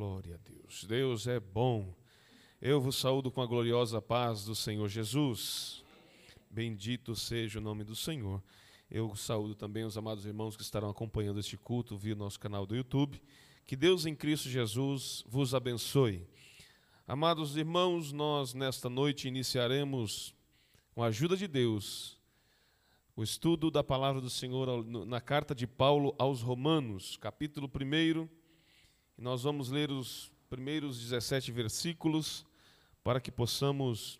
Glória a Deus. Deus é bom. Eu vos saúdo com a gloriosa paz do Senhor Jesus. Bendito seja o nome do Senhor. Eu saúdo também os amados irmãos que estarão acompanhando este culto via nosso canal do YouTube. Que Deus em Cristo Jesus vos abençoe. Amados irmãos, nós nesta noite iniciaremos, com a ajuda de Deus, o estudo da palavra do Senhor na carta de Paulo aos Romanos, capítulo 1 nós vamos ler os primeiros 17 versículos para que possamos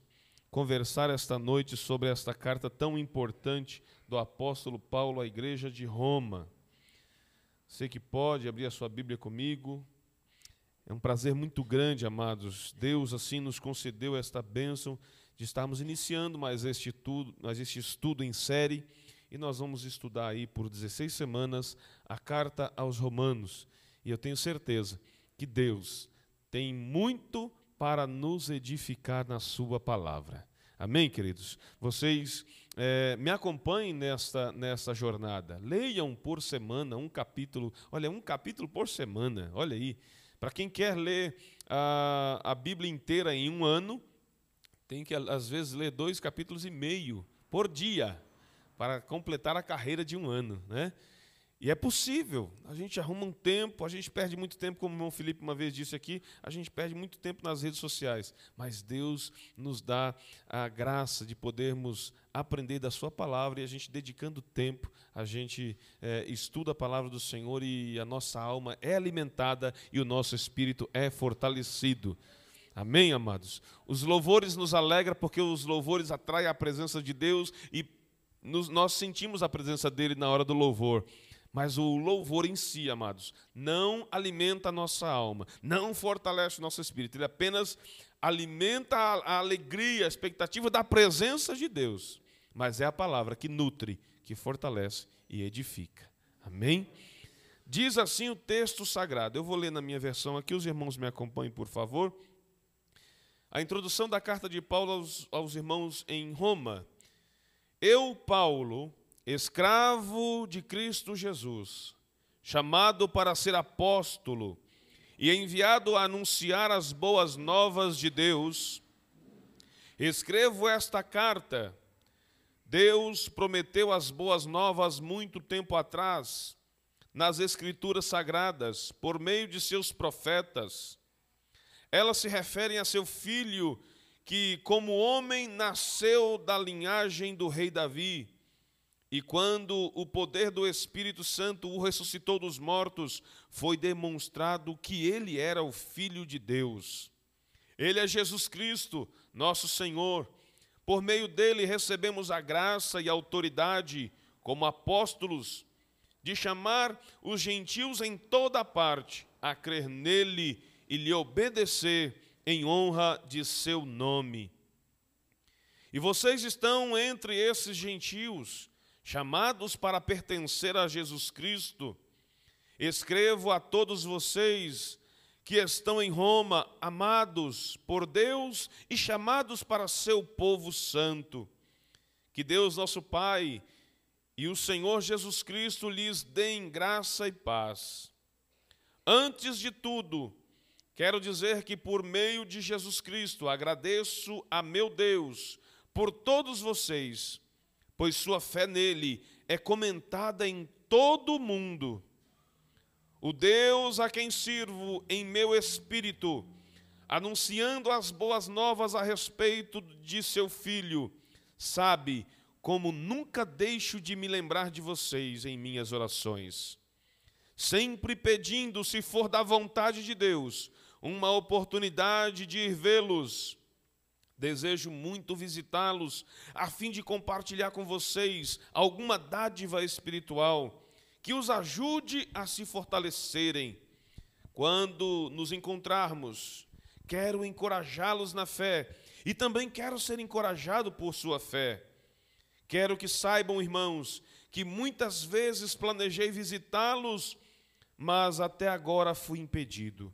conversar esta noite sobre esta carta tão importante do apóstolo Paulo à igreja de Roma. Sei que pode abrir a sua Bíblia comigo. É um prazer muito grande, amados. Deus assim nos concedeu esta bênção de estarmos iniciando mais este estudo, mais este estudo em série, e nós vamos estudar aí por 16 semanas a carta aos Romanos. E eu tenho certeza que Deus tem muito para nos edificar na Sua palavra. Amém, queridos? Vocês é, me acompanhem nesta, nesta jornada. Leiam por semana um capítulo. Olha, um capítulo por semana. Olha aí. Para quem quer ler a, a Bíblia inteira em um ano, tem que, às vezes, ler dois capítulos e meio por dia para completar a carreira de um ano. Né? E é possível. A gente arruma um tempo, a gente perde muito tempo, como o irmão Felipe uma vez disse aqui, a gente perde muito tempo nas redes sociais. Mas Deus nos dá a graça de podermos aprender da Sua palavra e a gente dedicando tempo, a gente é, estuda a palavra do Senhor e a nossa alma é alimentada e o nosso espírito é fortalecido. Amém, amados? Os louvores nos alegram porque os louvores atraem a presença de Deus e nos, nós sentimos a presença dele na hora do louvor. Mas o louvor em si, amados, não alimenta a nossa alma, não fortalece o nosso espírito, ele apenas alimenta a, alegria, a expectativa da presença de Deus. Mas é a palavra que nutre, que fortalece e edifica. Amém? Diz assim o texto sagrado. Eu vou ler na minha versão aqui, os irmãos me acompanhem, por favor. A introdução da carta de Paulo aos, aos irmãos em Roma. Eu, Paulo, escravo de Cristo Jesus, chamado para ser apóstolo e enviado a anunciar as boas novas de Deus, escrevo esta carta. Deus prometeu as boas novas muito tempo atrás, nas Escrituras Sagradas, por meio de seus profetas. Elas se referem a seu filho, que, como homem, nasceu da linhagem do rei Davi e quando o poder do Espírito Santo o ressuscitou dos mortos, foi demonstrado que ele era o Filho de Deus. Ele é Jesus Cristo, nosso Senhor. Por meio dele recebemos a graça e a autoridade, como apóstolos, de chamar os gentios em toda parte a crer nele e lhe obedecer em honra de seu nome. E vocês estão entre esses gentios chamados para pertencer a Jesus Cristo, escrevo a todos vocês que estão em Roma, amados por Deus e chamados para seu povo santo. Que Deus, nosso Pai, e o Senhor Jesus Cristo lhes deem graça e paz. Antes de tudo, quero dizer que por meio de Jesus Cristo agradeço a meu Deus por todos vocês pois sua fé nele é comentada em todo o mundo. O Deus a quem sirvo em meu espírito, anunciando as boas novas a respeito de seu filho, sabe como nunca deixo de me lembrar de vocês em minhas orações, sempre pedindo, se for da vontade de Deus, uma oportunidade de ir vê-los Desejo muito visitá-los, a fim de compartilhar com vocês alguma dádiva espiritual que os ajude a se fortalecerem. Quando nos encontrarmos, quero encorajá-los na fé e também quero ser encorajado por sua fé. Quero que saibam, irmãos, que muitas vezes planejei visitá-los, mas até agora fui impedido.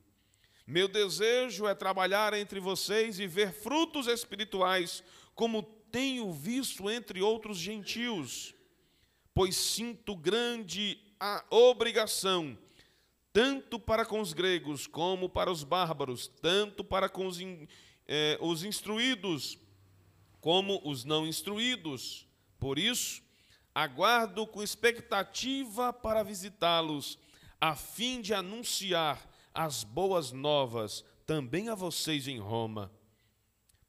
Meu desejo é trabalhar entre vocês e ver frutos espirituais, como tenho visto entre outros gentios, pois sinto grande a obrigação, tanto para com os gregos como para os bárbaros, tanto para com os, eh, os instruídos como os não instruídos. Por isso, aguardo com expectativa para visitá-los, a fim de anunciar as boas novas também a vocês em Roma.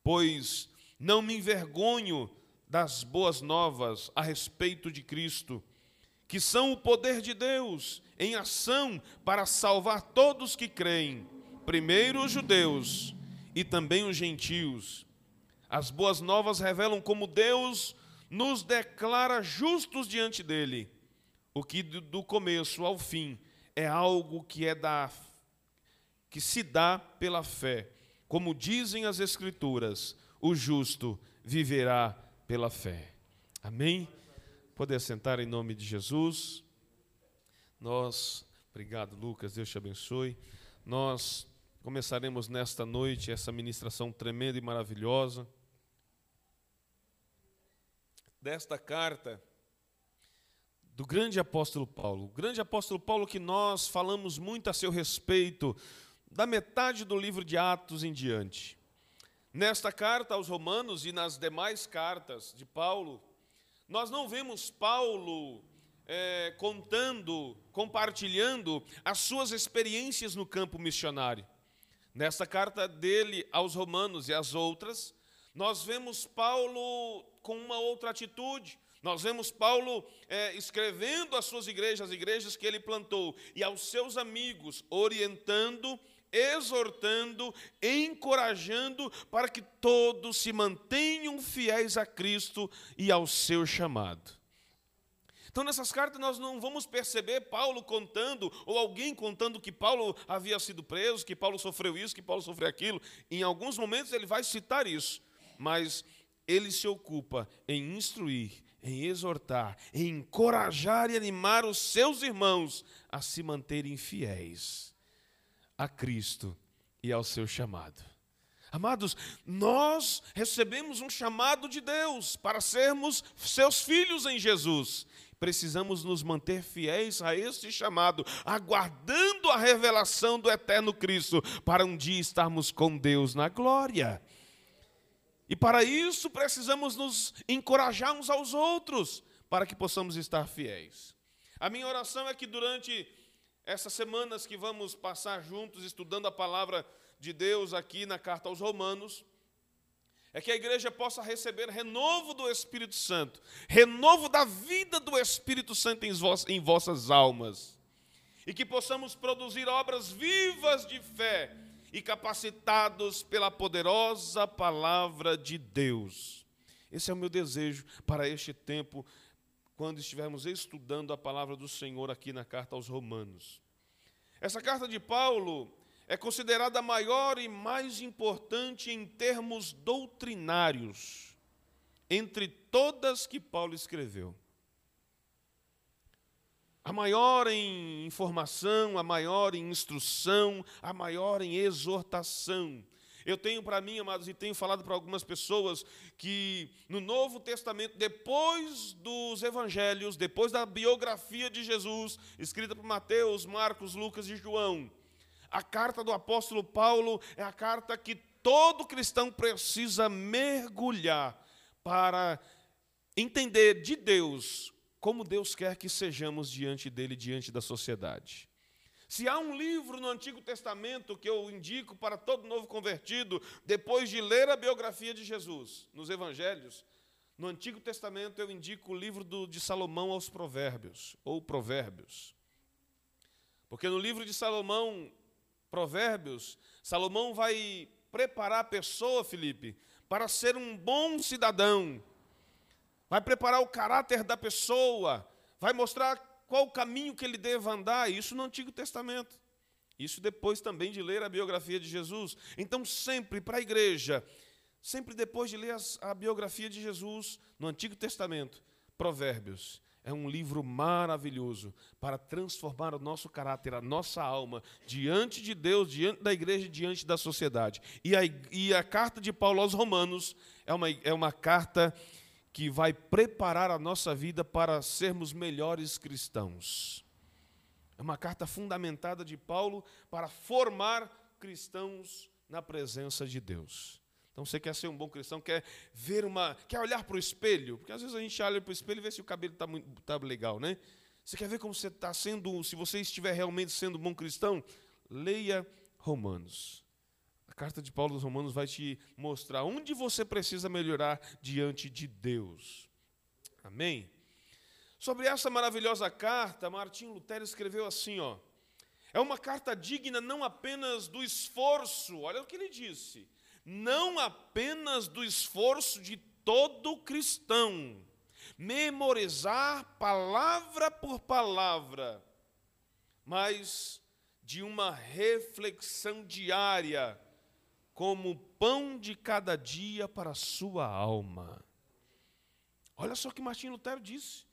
Pois não me envergonho das boas novas a respeito de Cristo, que são o poder de Deus em ação para salvar todos que creem, primeiro os judeus e também os gentios. As boas novas revelam como Deus nos declara justos diante dele, o que do começo ao fim é algo que é da que se dá pela fé. Como dizem as escrituras, o justo viverá pela fé. Amém? Poder sentar em nome de Jesus. Nós, obrigado Lucas, Deus te abençoe. Nós começaremos nesta noite essa ministração tremenda e maravilhosa desta carta do grande apóstolo Paulo. O grande apóstolo Paulo que nós falamos muito a seu respeito da metade do livro de Atos em diante. Nesta carta aos Romanos e nas demais cartas de Paulo, nós não vemos Paulo é, contando, compartilhando as suas experiências no campo missionário. Nesta carta dele aos Romanos e as outras, nós vemos Paulo com uma outra atitude. Nós vemos Paulo é, escrevendo às suas igrejas, as igrejas que ele plantou, e aos seus amigos, orientando exortando, encorajando para que todos se mantenham fiéis a Cristo e ao seu chamado. Então, nessas cartas, nós não vamos perceber Paulo contando, ou alguém contando que Paulo havia sido preso, que Paulo sofreu isso, que Paulo sofreu aquilo. Em alguns momentos ele vai citar isso, mas ele se ocupa em instruir, em exortar, em encorajar e animar os seus irmãos a se manterem fiéis a Cristo e ao seu chamado. Amados, nós recebemos um chamado de Deus para sermos seus filhos em Jesus. Precisamos nos manter fiéis a este chamado, aguardando a revelação do eterno Cristo, para um dia estarmos com Deus na glória. E para isso precisamos nos encorajar uns aos outros, para que possamos estar fiéis. A minha oração é que durante essas semanas que vamos passar juntos estudando a palavra de Deus aqui na carta aos Romanos, é que a igreja possa receber renovo do Espírito Santo, renovo da vida do Espírito Santo em, vossas almas, e que possamos produzir obras vivas de fé e capacitados pela poderosa palavra de Deus. Esse é o meu desejo para este tempo quando estivermos estudando a palavra do Senhor aqui na carta aos Romanos. Essa carta de Paulo é considerada a maior e mais importante em termos doutrinários entre todas que Paulo escreveu. A maior em informação, a maior em instrução, a maior em exortação. Eu tenho para mim, amados, e tenho falado para algumas pessoas, que no Novo Testamento, depois dos evangelhos, depois da biografia de Jesus, escrita por Mateus, Marcos, Lucas e João, a carta do apóstolo Paulo é a carta que todo cristão precisa mergulhar para entender de Deus como Deus quer que sejamos diante dele, diante da sociedade. Se há um livro no Antigo Testamento que eu indico para todo novo convertido, depois de ler a biografia de Jesus, nos Evangelhos, no Antigo Testamento eu indico o livro do, de Salomão aos Provérbios, ou Provérbios. Porque no livro de Salomão, Provérbios, Salomão vai preparar a pessoa, Felipe, para ser um bom cidadão, vai preparar o caráter da pessoa, vai mostrar qual o caminho que ele deva andar, isso no Antigo Testamento. Isso depois também de ler a biografia de Jesus. Então, sempre para a igreja, sempre depois de ler a biografia de Jesus no Antigo Testamento, Provérbios é um livro maravilhoso para transformar o nosso caráter, a nossa alma, diante de Deus, diante da igreja, diante da sociedade. E a, e a carta de Paulo aos Romanos é uma, é uma carta que vai preparar a nossa vida para sermos melhores cristãos. É uma carta fundamentada de Paulo para formar cristãos na presença de Deus. Então você quer ser um bom cristão, quer ver uma, quer olhar para o espelho, porque às vezes a gente olha para o espelho e vê se o cabelo está tá legal, né? Você quer ver como você está sendo, se você estiver realmente sendo um bom cristão? Leia Romanos. Carta de Paulo aos Romanos vai te mostrar onde você precisa melhorar diante de Deus. Amém? Sobre essa maravilhosa carta, Martim Lutero escreveu assim, ó: É uma carta digna não apenas do esforço, olha o que ele disse, não apenas do esforço de todo cristão, memorizar palavra por palavra, mas de uma reflexão diária, como pão de cada dia para a sua alma. Olha só o que Martim Lutero disse.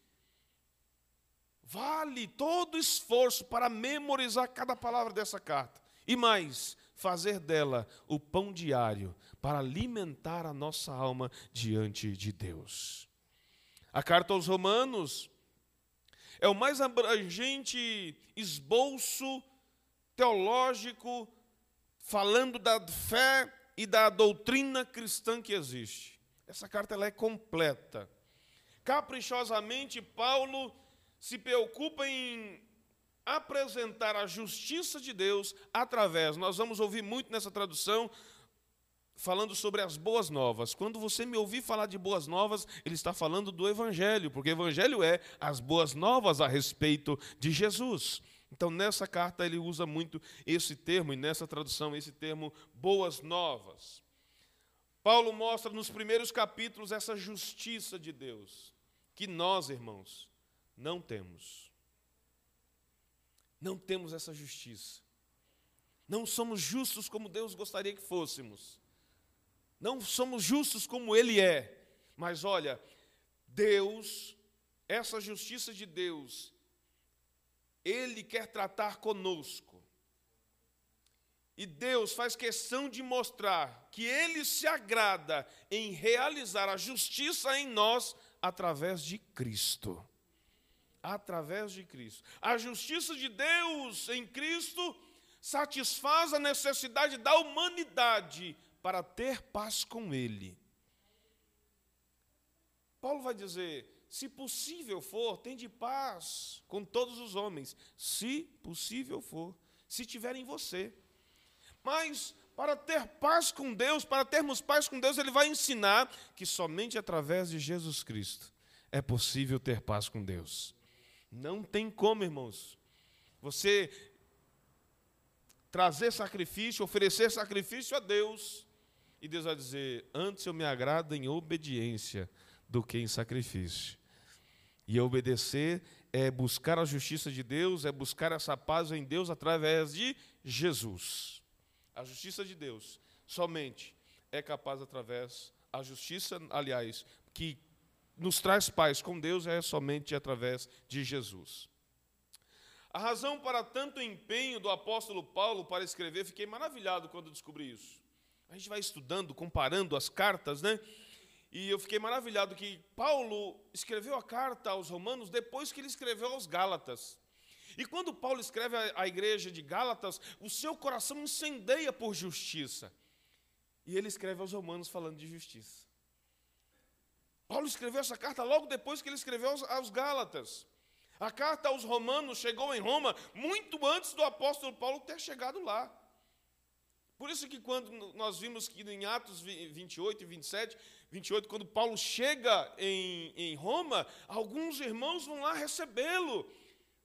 Vale todo esforço para memorizar cada palavra dessa carta. E mais, fazer dela o pão diário para alimentar a nossa alma diante de Deus. A carta aos Romanos é o mais abrangente esboço teológico falando da fé e da doutrina cristã que existe. Essa carta ela é completa. Caprichosamente, Paulo se preocupa em apresentar a justiça de Deus através, nós vamos ouvir muito nessa tradução, falando sobre as boas novas. Quando você me ouvir falar de boas novas, ele está falando do Evangelho, porque Evangelho é as boas novas a respeito de Jesus. Então, nessa carta, ele usa muito esse termo, e nessa tradução, esse termo boas novas. Paulo mostra nos primeiros capítulos essa justiça de Deus, que nós, irmãos, não temos. Não temos essa justiça. Não somos justos como Deus gostaria que fôssemos. Não somos justos como Ele é. Mas olha, Deus, essa justiça de Deus, Ele quer tratar conosco. E Deus faz questão de mostrar que Ele se agrada em realizar a justiça em nós através de Cristo através de Cristo. A justiça de Deus em Cristo satisfaz a necessidade da humanidade para ter paz com Ele. Paulo vai dizer: se possível for, tem de paz com todos os homens, se possível for, se tiver em você. Mas para ter paz com Deus, para termos paz com Deus, ele vai ensinar que somente através de Jesus Cristo é possível ter paz com Deus. Não tem como, irmãos. Você trazer sacrifício, oferecer sacrifício a Deus, e Deus vai dizer: Antes eu me agrado em obediência do que em sacrifício. E obedecer é buscar a justiça de Deus, é buscar essa paz em Deus através de Jesus. A justiça de Deus somente é capaz através a justiça, aliás, que nos traz paz com Deus é somente através de Jesus. A razão para tanto empenho do apóstolo Paulo para escrever, fiquei maravilhado quando descobri isso. A gente vai estudando, comparando as cartas, né? E eu fiquei maravilhado que Paulo escreveu a carta aos Romanos depois que ele escreveu aos Gálatas. E quando Paulo escreve à igreja de Gálatas, o seu coração incendeia por justiça. E ele escreve aos Romanos falando de justiça. Paulo escreveu essa carta logo depois que ele escreveu aos, aos Gálatas. A carta aos Romanos chegou em Roma muito antes do apóstolo Paulo ter chegado lá. Por isso que quando nós vimos que em Atos 28 e 27, 28, quando Paulo chega em, em Roma, alguns irmãos vão lá recebê-lo,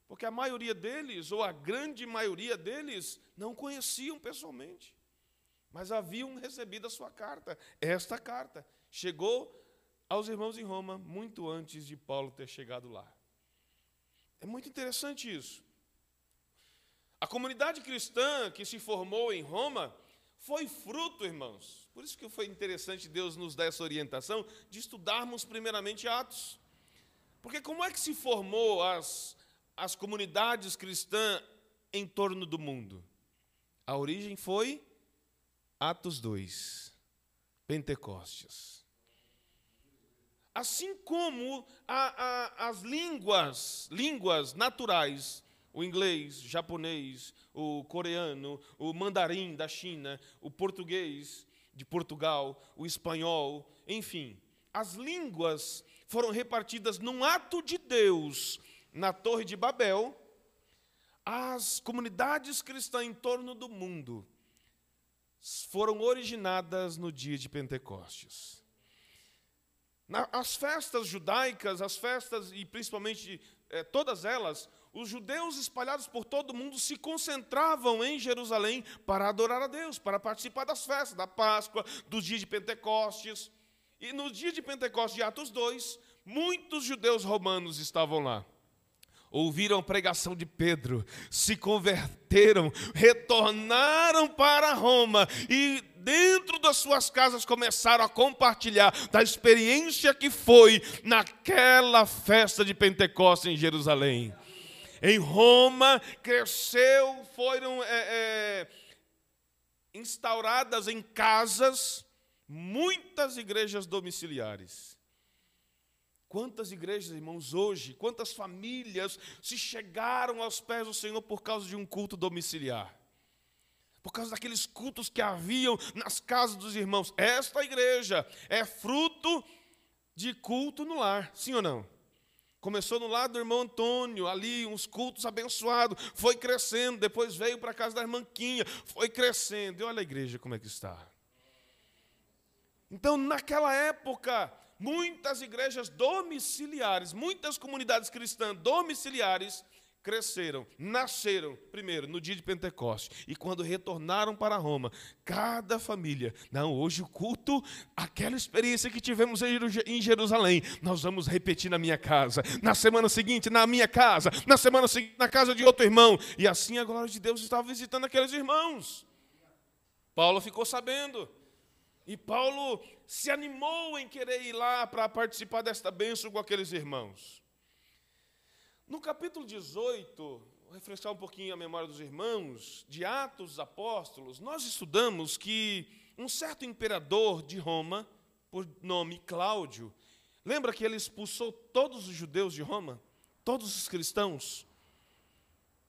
porque a maioria deles, ou a grande maioria deles, não conheciam pessoalmente, mas haviam recebido a sua carta, esta carta. Chegou aos irmãos em Roma muito antes de Paulo ter chegado lá. É muito interessante isso. A comunidade cristã que se formou em Roma foi fruto, irmãos. Por isso que foi interessante Deus nos dar essa orientação de estudarmos primeiramente Atos. Porque como é que se formou as, as comunidades cristãs em torno do mundo? A origem foi Atos 2, Pentecostes. Assim como a, a, as línguas, línguas naturais o inglês, japonês, o coreano, o mandarim da China, o português de Portugal, o espanhol, enfim. As línguas foram repartidas num ato de Deus na Torre de Babel. As comunidades cristãs em torno do mundo foram originadas no dia de Pentecostes. As festas judaicas, as festas, e principalmente eh, todas elas, os judeus espalhados por todo o mundo se concentravam em Jerusalém para adorar a Deus, para participar das festas, da Páscoa, do dia de Pentecostes. E no dia de Pentecostes de Atos 2, muitos judeus romanos estavam lá ouviram a pregação de Pedro, se converteram, retornaram para Roma e dentro das suas casas começaram a compartilhar da experiência que foi naquela festa de Pentecostes em Jerusalém. Em Roma cresceu, foram é, é, instauradas em casas muitas igrejas domiciliares. Quantas igrejas, irmãos, hoje, quantas famílias se chegaram aos pés do Senhor por causa de um culto domiciliar? Por causa daqueles cultos que haviam nas casas dos irmãos. Esta igreja é fruto de culto no lar, sim ou não? Começou no lado do irmão Antônio, ali, uns cultos abençoados, foi crescendo, depois veio para a casa da irmã Quinha, foi crescendo. E olha a igreja como é que está. Então, naquela época, muitas igrejas domiciliares, muitas comunidades cristãs domiciliares cresceram, nasceram, primeiro, no dia de Pentecostes, e quando retornaram para Roma, cada família, não, hoje o culto, aquela experiência que tivemos em Jerusalém, nós vamos repetir na minha casa, na semana seguinte, na minha casa, na semana seguinte, na casa de outro irmão, e assim a glória de Deus estava visitando aqueles irmãos. Paulo ficou sabendo, e Paulo se animou em querer ir lá para participar desta bênção com aqueles irmãos. No capítulo 18, vou refrescar um pouquinho a memória dos irmãos, de Atos dos Apóstolos, nós estudamos que um certo imperador de Roma, por nome Cláudio, lembra que ele expulsou todos os judeus de Roma? Todos os cristãos?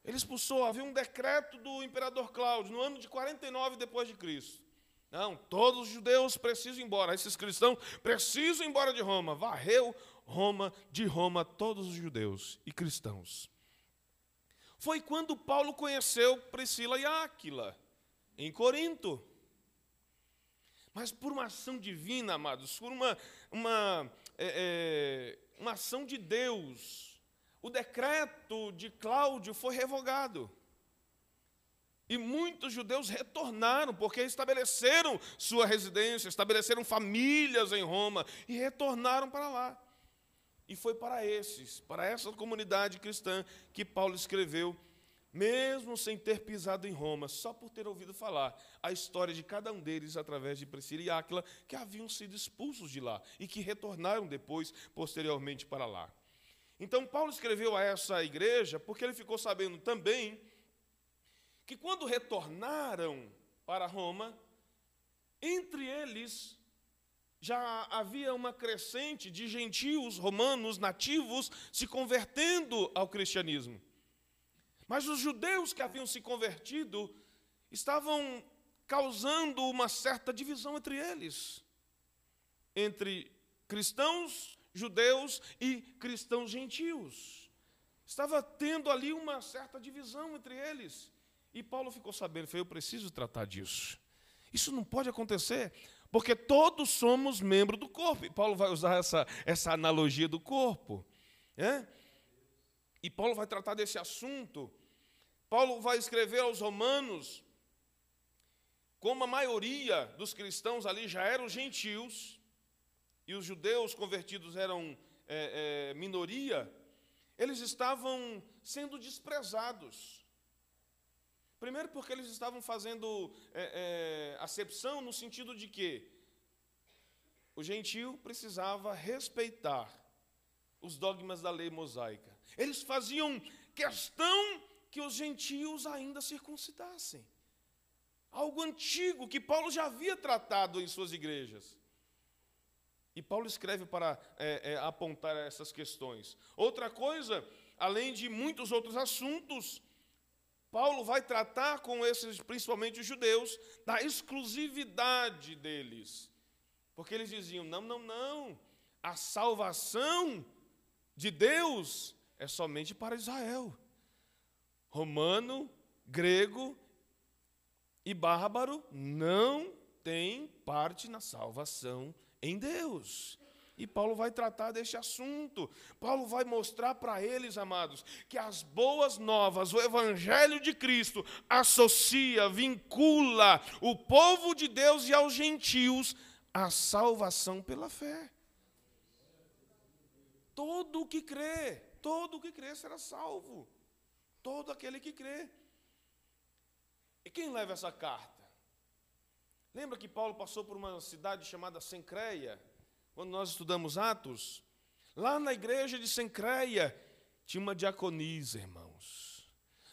Ele expulsou, havia um decreto do imperador Cláudio, no ano de 49 depois de Cristo. Não, todos os judeus precisam ir embora, esses cristãos precisam ir embora de Roma. Varreu Roma, de Roma, todos os judeus e cristãos. Foi quando Paulo conheceu Priscila e Áquila, em Corinto. Mas por uma ação divina, amados, por uma, uma, é, é, uma ação de Deus, o decreto de Cláudio foi revogado. E muitos judeus retornaram, porque estabeleceram sua residência, estabeleceram famílias em Roma e retornaram para lá. E foi para esses, para essa comunidade cristã, que Paulo escreveu, mesmo sem ter pisado em Roma, só por ter ouvido falar a história de cada um deles através de Priscila e Áquila, que haviam sido expulsos de lá e que retornaram depois, posteriormente, para lá. Então, Paulo escreveu a essa igreja porque ele ficou sabendo também que quando retornaram para Roma, entre eles já havia uma crescente de gentios romanos nativos se convertendo ao cristianismo. Mas os judeus que haviam se convertido estavam causando uma certa divisão entre eles, entre cristãos judeus e cristãos gentios. Estava tendo ali uma certa divisão entre eles. E Paulo ficou sabendo, falou, eu preciso tratar disso. Isso não pode acontecer, porque todos somos membros do corpo. E Paulo vai usar essa, essa analogia do corpo. É? E Paulo vai tratar desse assunto. Paulo vai escrever aos romanos, como a maioria dos cristãos ali já eram gentios, e os judeus convertidos eram é, é, minoria, eles estavam sendo desprezados. Primeiro, porque eles estavam fazendo é, é, acepção no sentido de que o gentio precisava respeitar os dogmas da lei mosaica. Eles faziam questão que os gentios ainda circuncidassem. Algo antigo que Paulo já havia tratado em suas igrejas. E Paulo escreve para é, é, apontar essas questões. Outra coisa, além de muitos outros assuntos, Paulo vai tratar com esses, principalmente os judeus, da exclusividade deles. Porque eles diziam: não, não, não, a salvação de Deus é somente para Israel. Romano, grego e bárbaro não tem parte na salvação em Deus. E Paulo vai tratar deste assunto. Paulo vai mostrar para eles, amados, que as boas novas, o evangelho de Cristo, associa, vincula o povo de Deus e aos gentios à salvação pela fé. Todo o que crê, todo o que crê será salvo. Todo aquele que crê. E quem leva essa carta? Lembra que Paulo passou por uma cidade chamada Sencreia? Quando nós estudamos Atos, lá na igreja de Sencreia, tinha uma diaconisa, irmãos.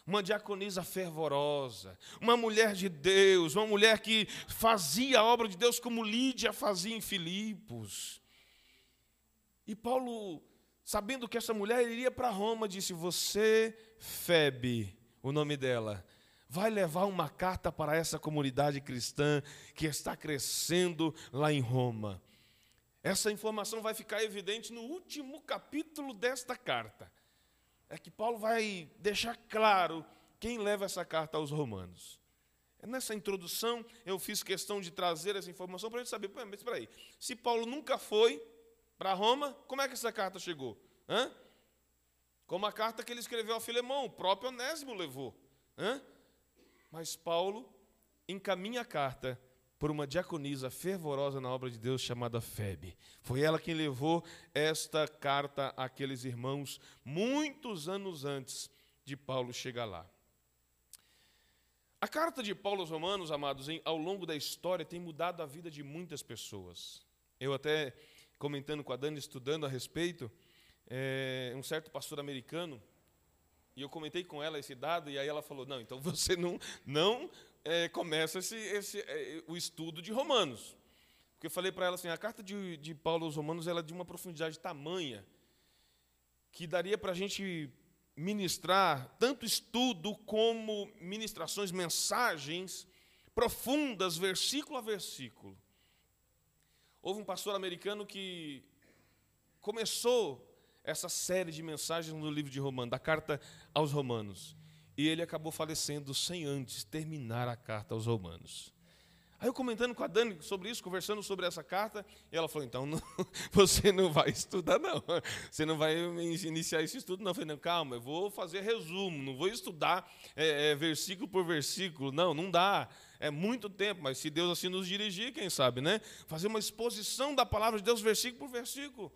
Uma diaconisa fervorosa, uma mulher de Deus, uma mulher que fazia a obra de Deus como Lídia fazia em Filipos. E Paulo, sabendo que essa mulher iria para Roma, disse: Você, Febe, o nome dela, vai levar uma carta para essa comunidade cristã que está crescendo lá em Roma. Essa informação vai ficar evidente no último capítulo desta carta. É que Paulo vai deixar claro quem leva essa carta aos romanos. Nessa introdução, eu fiz questão de trazer essa informação para a gente saber, mas espera aí, se Paulo nunca foi para Roma, como é que essa carta chegou? Hã? Como a carta que ele escreveu a Filemão, o próprio Onésimo levou. Hã? Mas Paulo encaminha a carta por uma diaconisa fervorosa na obra de Deus chamada Febe. Foi ela quem levou esta carta àqueles irmãos muitos anos antes de Paulo chegar lá. A carta de Paulo aos Romanos, amados, ao longo da história tem mudado a vida de muitas pessoas. Eu até comentando com a Dani, estudando a respeito, é, um certo pastor americano, e eu comentei com ela esse dado, e aí ela falou: não, então você não, não é, começa esse, esse, é, o estudo de Romanos. Porque eu falei para ela assim, a carta de, de Paulo aos Romanos ela é de uma profundidade tamanha que daria para a gente ministrar tanto estudo como ministrações, mensagens profundas, versículo a versículo. Houve um pastor americano que começou essa série de mensagens no livro de Romanos, da carta aos Romanos. E ele acabou falecendo sem antes terminar a carta aos Romanos. Aí eu comentando com a Dani sobre isso, conversando sobre essa carta, e ela falou: então não, você não vai estudar, não. Você não vai iniciar esse estudo, não. Eu falei: não, calma, eu vou fazer resumo, não vou estudar é, é, versículo por versículo. Não, não dá. É muito tempo, mas se Deus assim nos dirigir, quem sabe, né? Fazer uma exposição da palavra de Deus, versículo por versículo.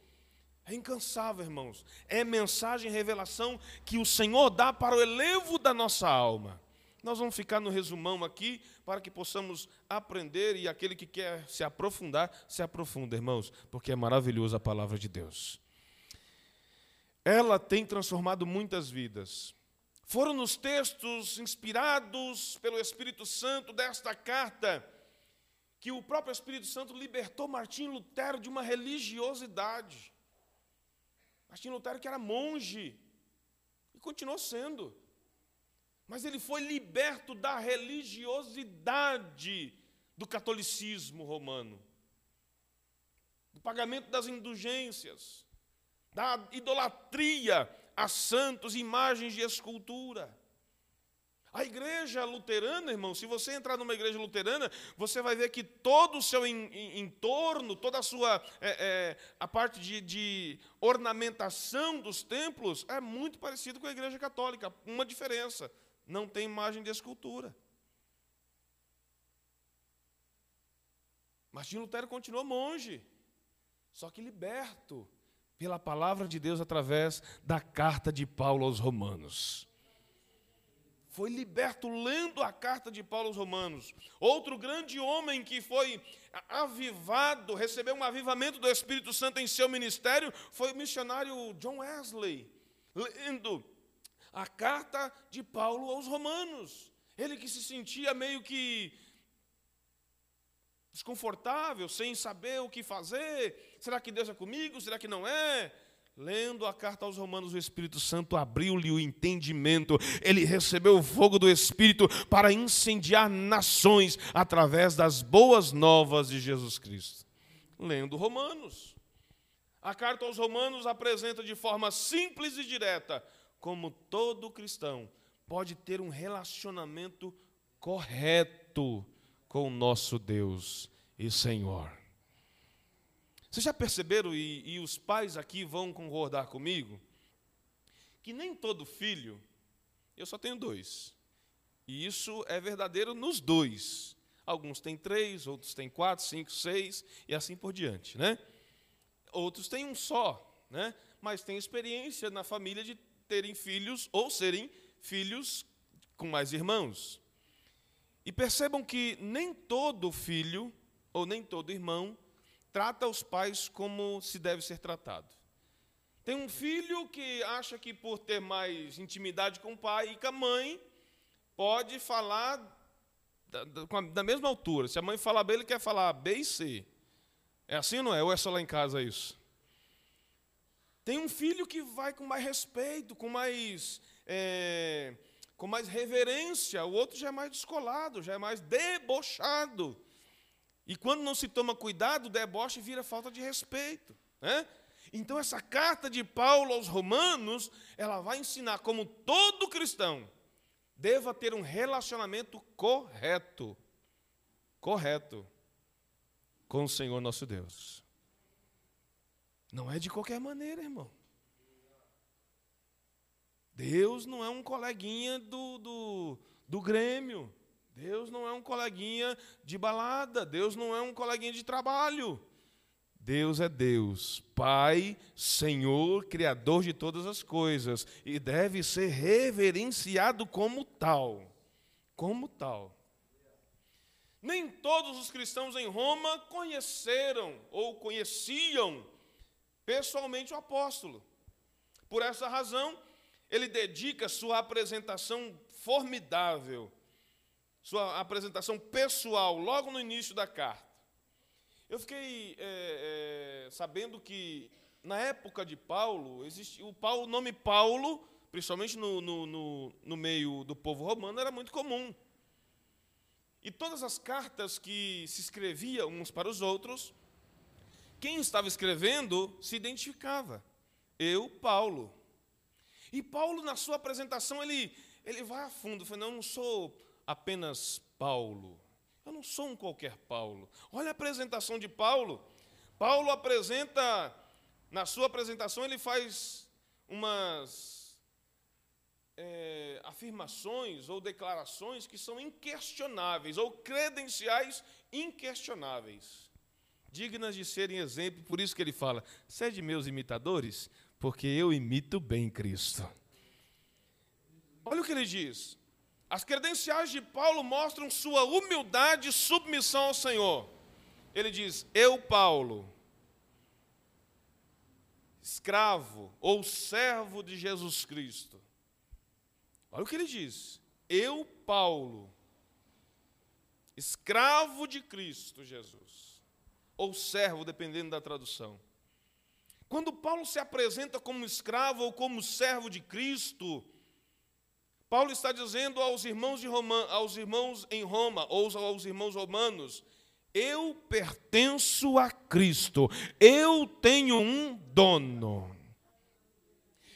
É incansável, irmãos. É mensagem revelação que o Senhor dá para o elevo da nossa alma. Nós vamos ficar no resumão aqui para que possamos aprender e aquele que quer se aprofundar, se aprofunda, irmãos, porque é maravilhosa a palavra de Deus. Ela tem transformado muitas vidas. Foram nos textos inspirados pelo Espírito Santo desta carta que o próprio Espírito Santo libertou Martim Lutero de uma religiosidade. Martinho Lutero que era monge e continuou sendo. Mas ele foi liberto da religiosidade do catolicismo romano, do pagamento das indulgências, da idolatria a santos, imagens de escultura. A igreja luterana, irmão, se você entrar numa igreja luterana, você vai ver que todo o seu entorno, toda a sua é, é, a parte de, de, ornamentação dos templos é muito parecido com a igreja católica. Uma diferença: não tem imagem de escultura. Martinho Lutero continuou monge, só que liberto pela palavra de Deus através da carta de Paulo aos Romanos foi liberto lendo a carta de Paulo aos Romanos. Outro grande homem que foi avivado, recebeu um avivamento do Espírito Santo em seu ministério, foi o missionário John Wesley, lendo a carta de Paulo aos Romanos. Ele que se sentia meio que desconfortável, sem saber o que fazer. Será que Deus é comigo? Será que não é? Lendo a carta aos Romanos, o Espírito Santo abriu-lhe o entendimento. Ele recebeu o fogo do Espírito para incendiar nações através das boas novas de Jesus Cristo. Lendo Romanos. A carta aos Romanos apresenta de forma simples e direta como todo cristão pode ter um relacionamento correto com o nosso Deus e Senhor. Vocês já perceberam, e, e os pais aqui vão concordar comigo, que nem todo filho, eu só tenho dois, e isso é verdadeiro nos dois. Alguns têm três, outros têm quatro, cinco, seis, e assim por diante, né? Outros têm um só, né? Mas têm experiência na família de terem filhos ou serem filhos com mais irmãos. E percebam que nem todo filho ou nem todo irmão trata os pais como se deve ser tratado. Tem um filho que acha que por ter mais intimidade com o pai e com a mãe, pode falar da, da, da mesma altura. Se a mãe falar B, ele quer falar B e C. É assim ou não é? Ou é só lá em casa isso? Tem um filho que vai com mais respeito, com mais, é, com mais reverência, o outro já é mais descolado, já é mais debochado. E quando não se toma cuidado, o deboche vira falta de respeito. Né? Então, essa carta de Paulo aos Romanos, ela vai ensinar como todo cristão deva ter um relacionamento correto, correto, com o Senhor nosso Deus. Não é de qualquer maneira, irmão. Deus não é um coleguinha do, do, do Grêmio. Deus não é um coleguinha de balada, Deus não é um coleguinha de trabalho. Deus é Deus, Pai, Senhor, Criador de todas as coisas, e deve ser reverenciado como tal. Como tal. Nem todos os cristãos em Roma conheceram ou conheciam pessoalmente o apóstolo. Por essa razão, ele dedica sua apresentação formidável sua apresentação pessoal, logo no início da carta. Eu fiquei é, é, sabendo que, na época de Paulo, existe, o, Paulo, o nome Paulo, principalmente no, no, no, no meio do povo romano, era muito comum. E todas as cartas que se escreviam uns para os outros, quem estava escrevendo se identificava. Eu, Paulo. E Paulo, na sua apresentação, ele, ele vai a fundo, falando, eu não sou apenas Paulo. Eu não sou um qualquer Paulo. Olha a apresentação de Paulo. Paulo apresenta, na sua apresentação, ele faz umas é, afirmações ou declarações que são inquestionáveis, ou credenciais inquestionáveis, dignas de serem exemplo. Por isso que ele fala: sede meus imitadores, porque eu imito bem Cristo. Olha o que ele diz: as credenciais de Paulo mostram sua humildade e submissão ao Senhor. Ele diz: Eu, Paulo, escravo ou servo de Jesus Cristo. Olha o que ele diz. Eu, Paulo, escravo de Cristo Jesus, ou servo, dependendo da tradução. Quando Paulo se apresenta como escravo ou como servo de Cristo, Paulo está dizendo aos irmãos, de Roma, aos irmãos em Roma, ou aos irmãos romanos, eu pertenço a Cristo, eu tenho um dono.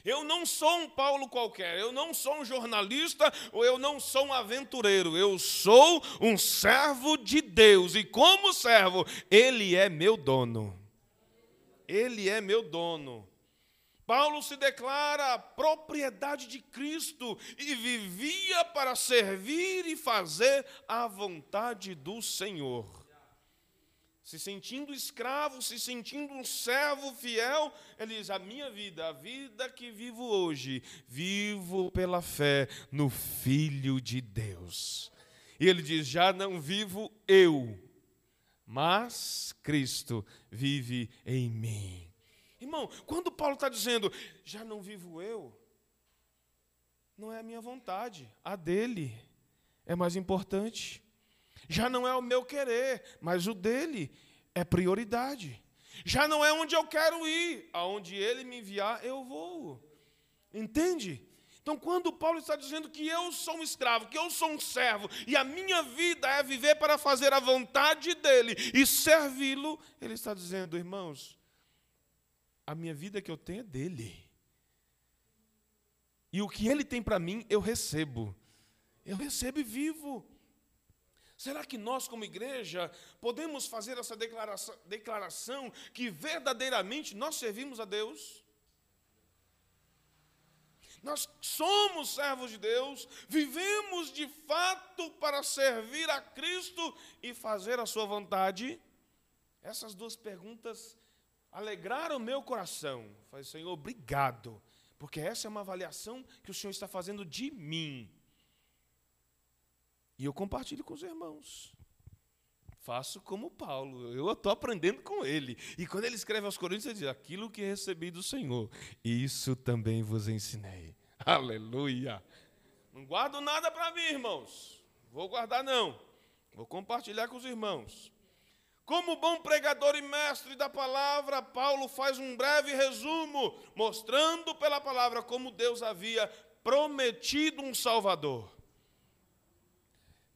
Eu não sou um Paulo qualquer, eu não sou um jornalista ou eu não sou um aventureiro, eu sou um servo de Deus e, como servo, Ele é meu dono. Ele é meu dono. Paulo se declara propriedade de Cristo e vivia para servir e fazer a vontade do Senhor. Se sentindo escravo, se sentindo um servo fiel, ele diz: A minha vida, a vida que vivo hoje, vivo pela fé no Filho de Deus. E ele diz: Já não vivo eu, mas Cristo vive em mim. Irmão, quando Paulo está dizendo, já não vivo eu, não é a minha vontade, a dele é mais importante. Já não é o meu querer, mas o dele é prioridade. Já não é onde eu quero ir, aonde ele me enviar, eu vou. Entende? Então, quando Paulo está dizendo que eu sou um escravo, que eu sou um servo, e a minha vida é viver para fazer a vontade dele e servi-lo, ele está dizendo, irmãos, a minha vida que eu tenho é dele. E o que ele tem para mim, eu recebo. Eu recebo e vivo. Será que nós, como igreja, podemos fazer essa declaração, declaração que verdadeiramente nós servimos a Deus? Nós somos servos de Deus, vivemos de fato para servir a Cristo e fazer a Sua vontade? Essas duas perguntas alegraram meu coração. Falei, Senhor, obrigado, porque essa é uma avaliação que o Senhor está fazendo de mim. E eu compartilho com os irmãos. Faço como Paulo, eu estou aprendendo com ele. E quando ele escreve aos Coríntios, ele diz: Aquilo que recebi do Senhor, isso também vos ensinei. Aleluia. Não guardo nada para mim, irmãos. Vou guardar, não. Vou compartilhar com os irmãos. Como bom pregador e mestre da palavra, Paulo faz um breve resumo, mostrando pela palavra como Deus havia prometido um Salvador.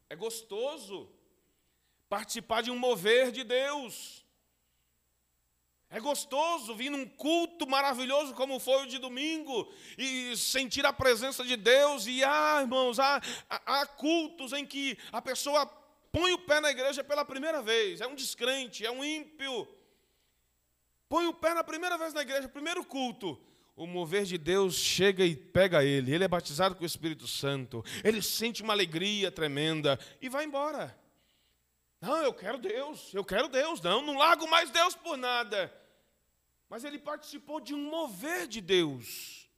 É gostoso participar de um mover de Deus. É gostoso vir num culto maravilhoso como foi o de domingo e sentir a presença de Deus. E ah, irmãos, há, há cultos em que a pessoa põe o pé na igreja pela primeira vez. É um descrente, é um ímpio. Põe o pé na primeira vez na igreja, primeiro culto o mover de Deus chega e pega ele. Ele é batizado com o Espírito Santo. Ele sente uma alegria tremenda e vai embora. Não, eu quero Deus, eu quero Deus. Não, não largo mais Deus por nada. Mas ele participou de um mover de Deus.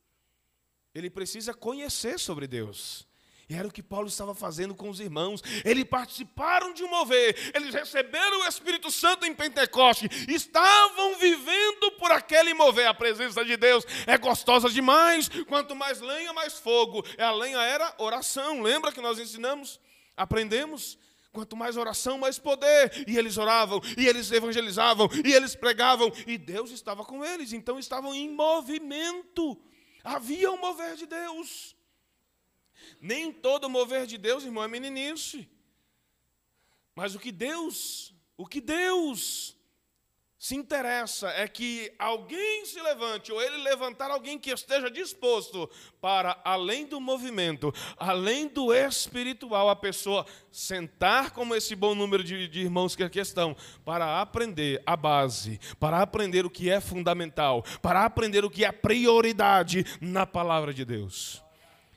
Ele precisa conhecer sobre Deus. E era o que Paulo estava fazendo com os irmãos. Eles participaram de um mover, eles receberam o Espírito Santo em Pentecoste, estavam vivendo por aquele mover. A presença de Deus é gostosa demais. Quanto mais lenha, mais fogo. A lenha era oração. Lembra que nós ensinamos? Aprendemos? Quanto mais oração, mais poder. E eles oravam, e eles evangelizavam, e eles pregavam, e Deus estava com eles. Então estavam em movimento. Havia um mover de Deus. Nem todo mover de Deus, irmão, é meninice. Mas o que Deus, o que Deus se interessa é que alguém se levante, ou ele levantar alguém que esteja disposto para, além do movimento, além do espiritual, a pessoa sentar como esse bom número de, de irmãos que aqui estão, para aprender a base, para aprender o que é fundamental, para aprender o que é prioridade na palavra de Deus.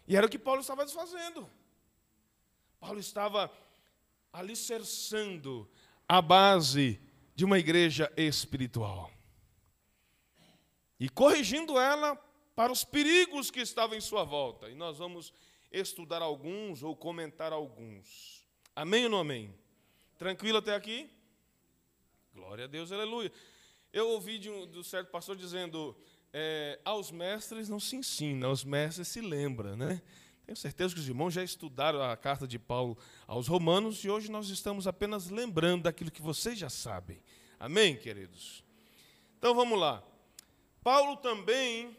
E era o que Paulo estava fazendo. Paulo estava alicerçando a base de uma igreja espiritual. E corrigindo ela para os perigos que estavam em sua volta. E nós vamos estudar alguns ou comentar alguns. Amém ou não amém? Tranquilo até aqui? Glória a Deus, aleluia. Eu ouvi de um, de um certo pastor dizendo: é, aos mestres não se ensina, aos mestres se lembra, né? Tenho certeza que os irmãos já estudaram a carta de Paulo aos Romanos e hoje nós estamos apenas lembrando daquilo que vocês já sabem. Amém, queridos? Então vamos lá. Paulo também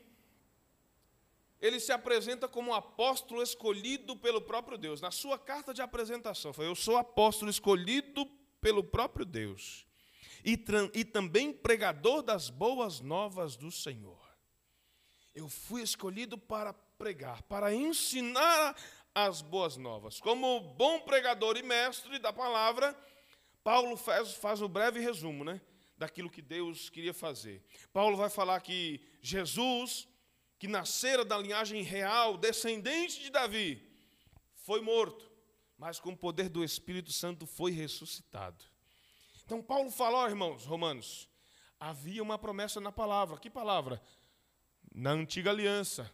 ele se apresenta como um apóstolo escolhido pelo próprio Deus. Na sua carta de apresentação, foi: Eu sou apóstolo escolhido pelo próprio Deus e, e também pregador das boas novas do Senhor. Eu fui escolhido para pregar, para ensinar as boas novas. Como bom pregador e mestre da palavra, Paulo faz, faz um breve resumo né, daquilo que Deus queria fazer. Paulo vai falar que Jesus, que nascera da linhagem real, descendente de Davi, foi morto, mas com o poder do Espírito Santo foi ressuscitado. Então, Paulo falou, irmãos, romanos, havia uma promessa na palavra. Que palavra? Na antiga aliança.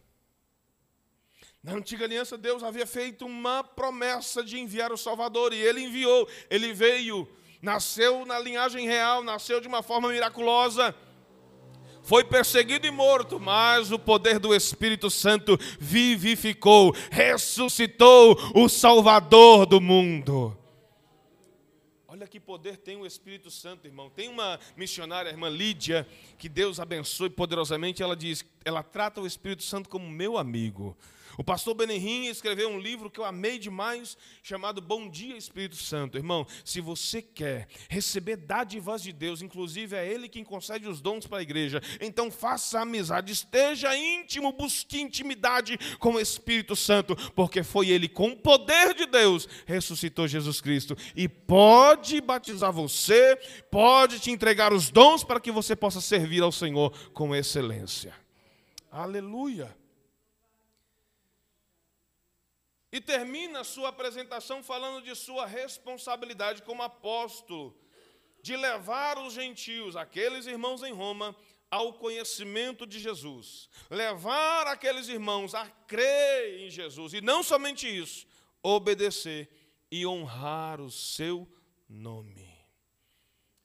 Na antiga aliança, Deus havia feito uma promessa de enviar o Salvador, e ele enviou, ele veio, nasceu na linhagem real, nasceu de uma forma miraculosa, foi perseguido e morto, mas o poder do Espírito Santo vivificou, ressuscitou o Salvador do mundo. Olha que poder tem o Espírito Santo, irmão. Tem uma missionária, irmã Lídia, que Deus abençoe poderosamente. Ela diz, ela trata o Espírito Santo como meu amigo. O pastor Benihim escreveu um livro que eu amei demais, chamado Bom Dia Espírito Santo. Irmão, se você quer receber dádivas de Deus, inclusive é Ele quem concede os dons para a igreja, então faça amizade, esteja íntimo, busque intimidade com o Espírito Santo, porque foi Ele, com o poder de Deus, ressuscitou Jesus Cristo e pode batizar você, pode te entregar os dons para que você possa servir ao Senhor com excelência. Aleluia. E termina a sua apresentação falando de sua responsabilidade como apóstolo, de levar os gentios, aqueles irmãos em Roma, ao conhecimento de Jesus. Levar aqueles irmãos a crer em Jesus. E não somente isso, obedecer e honrar o seu nome.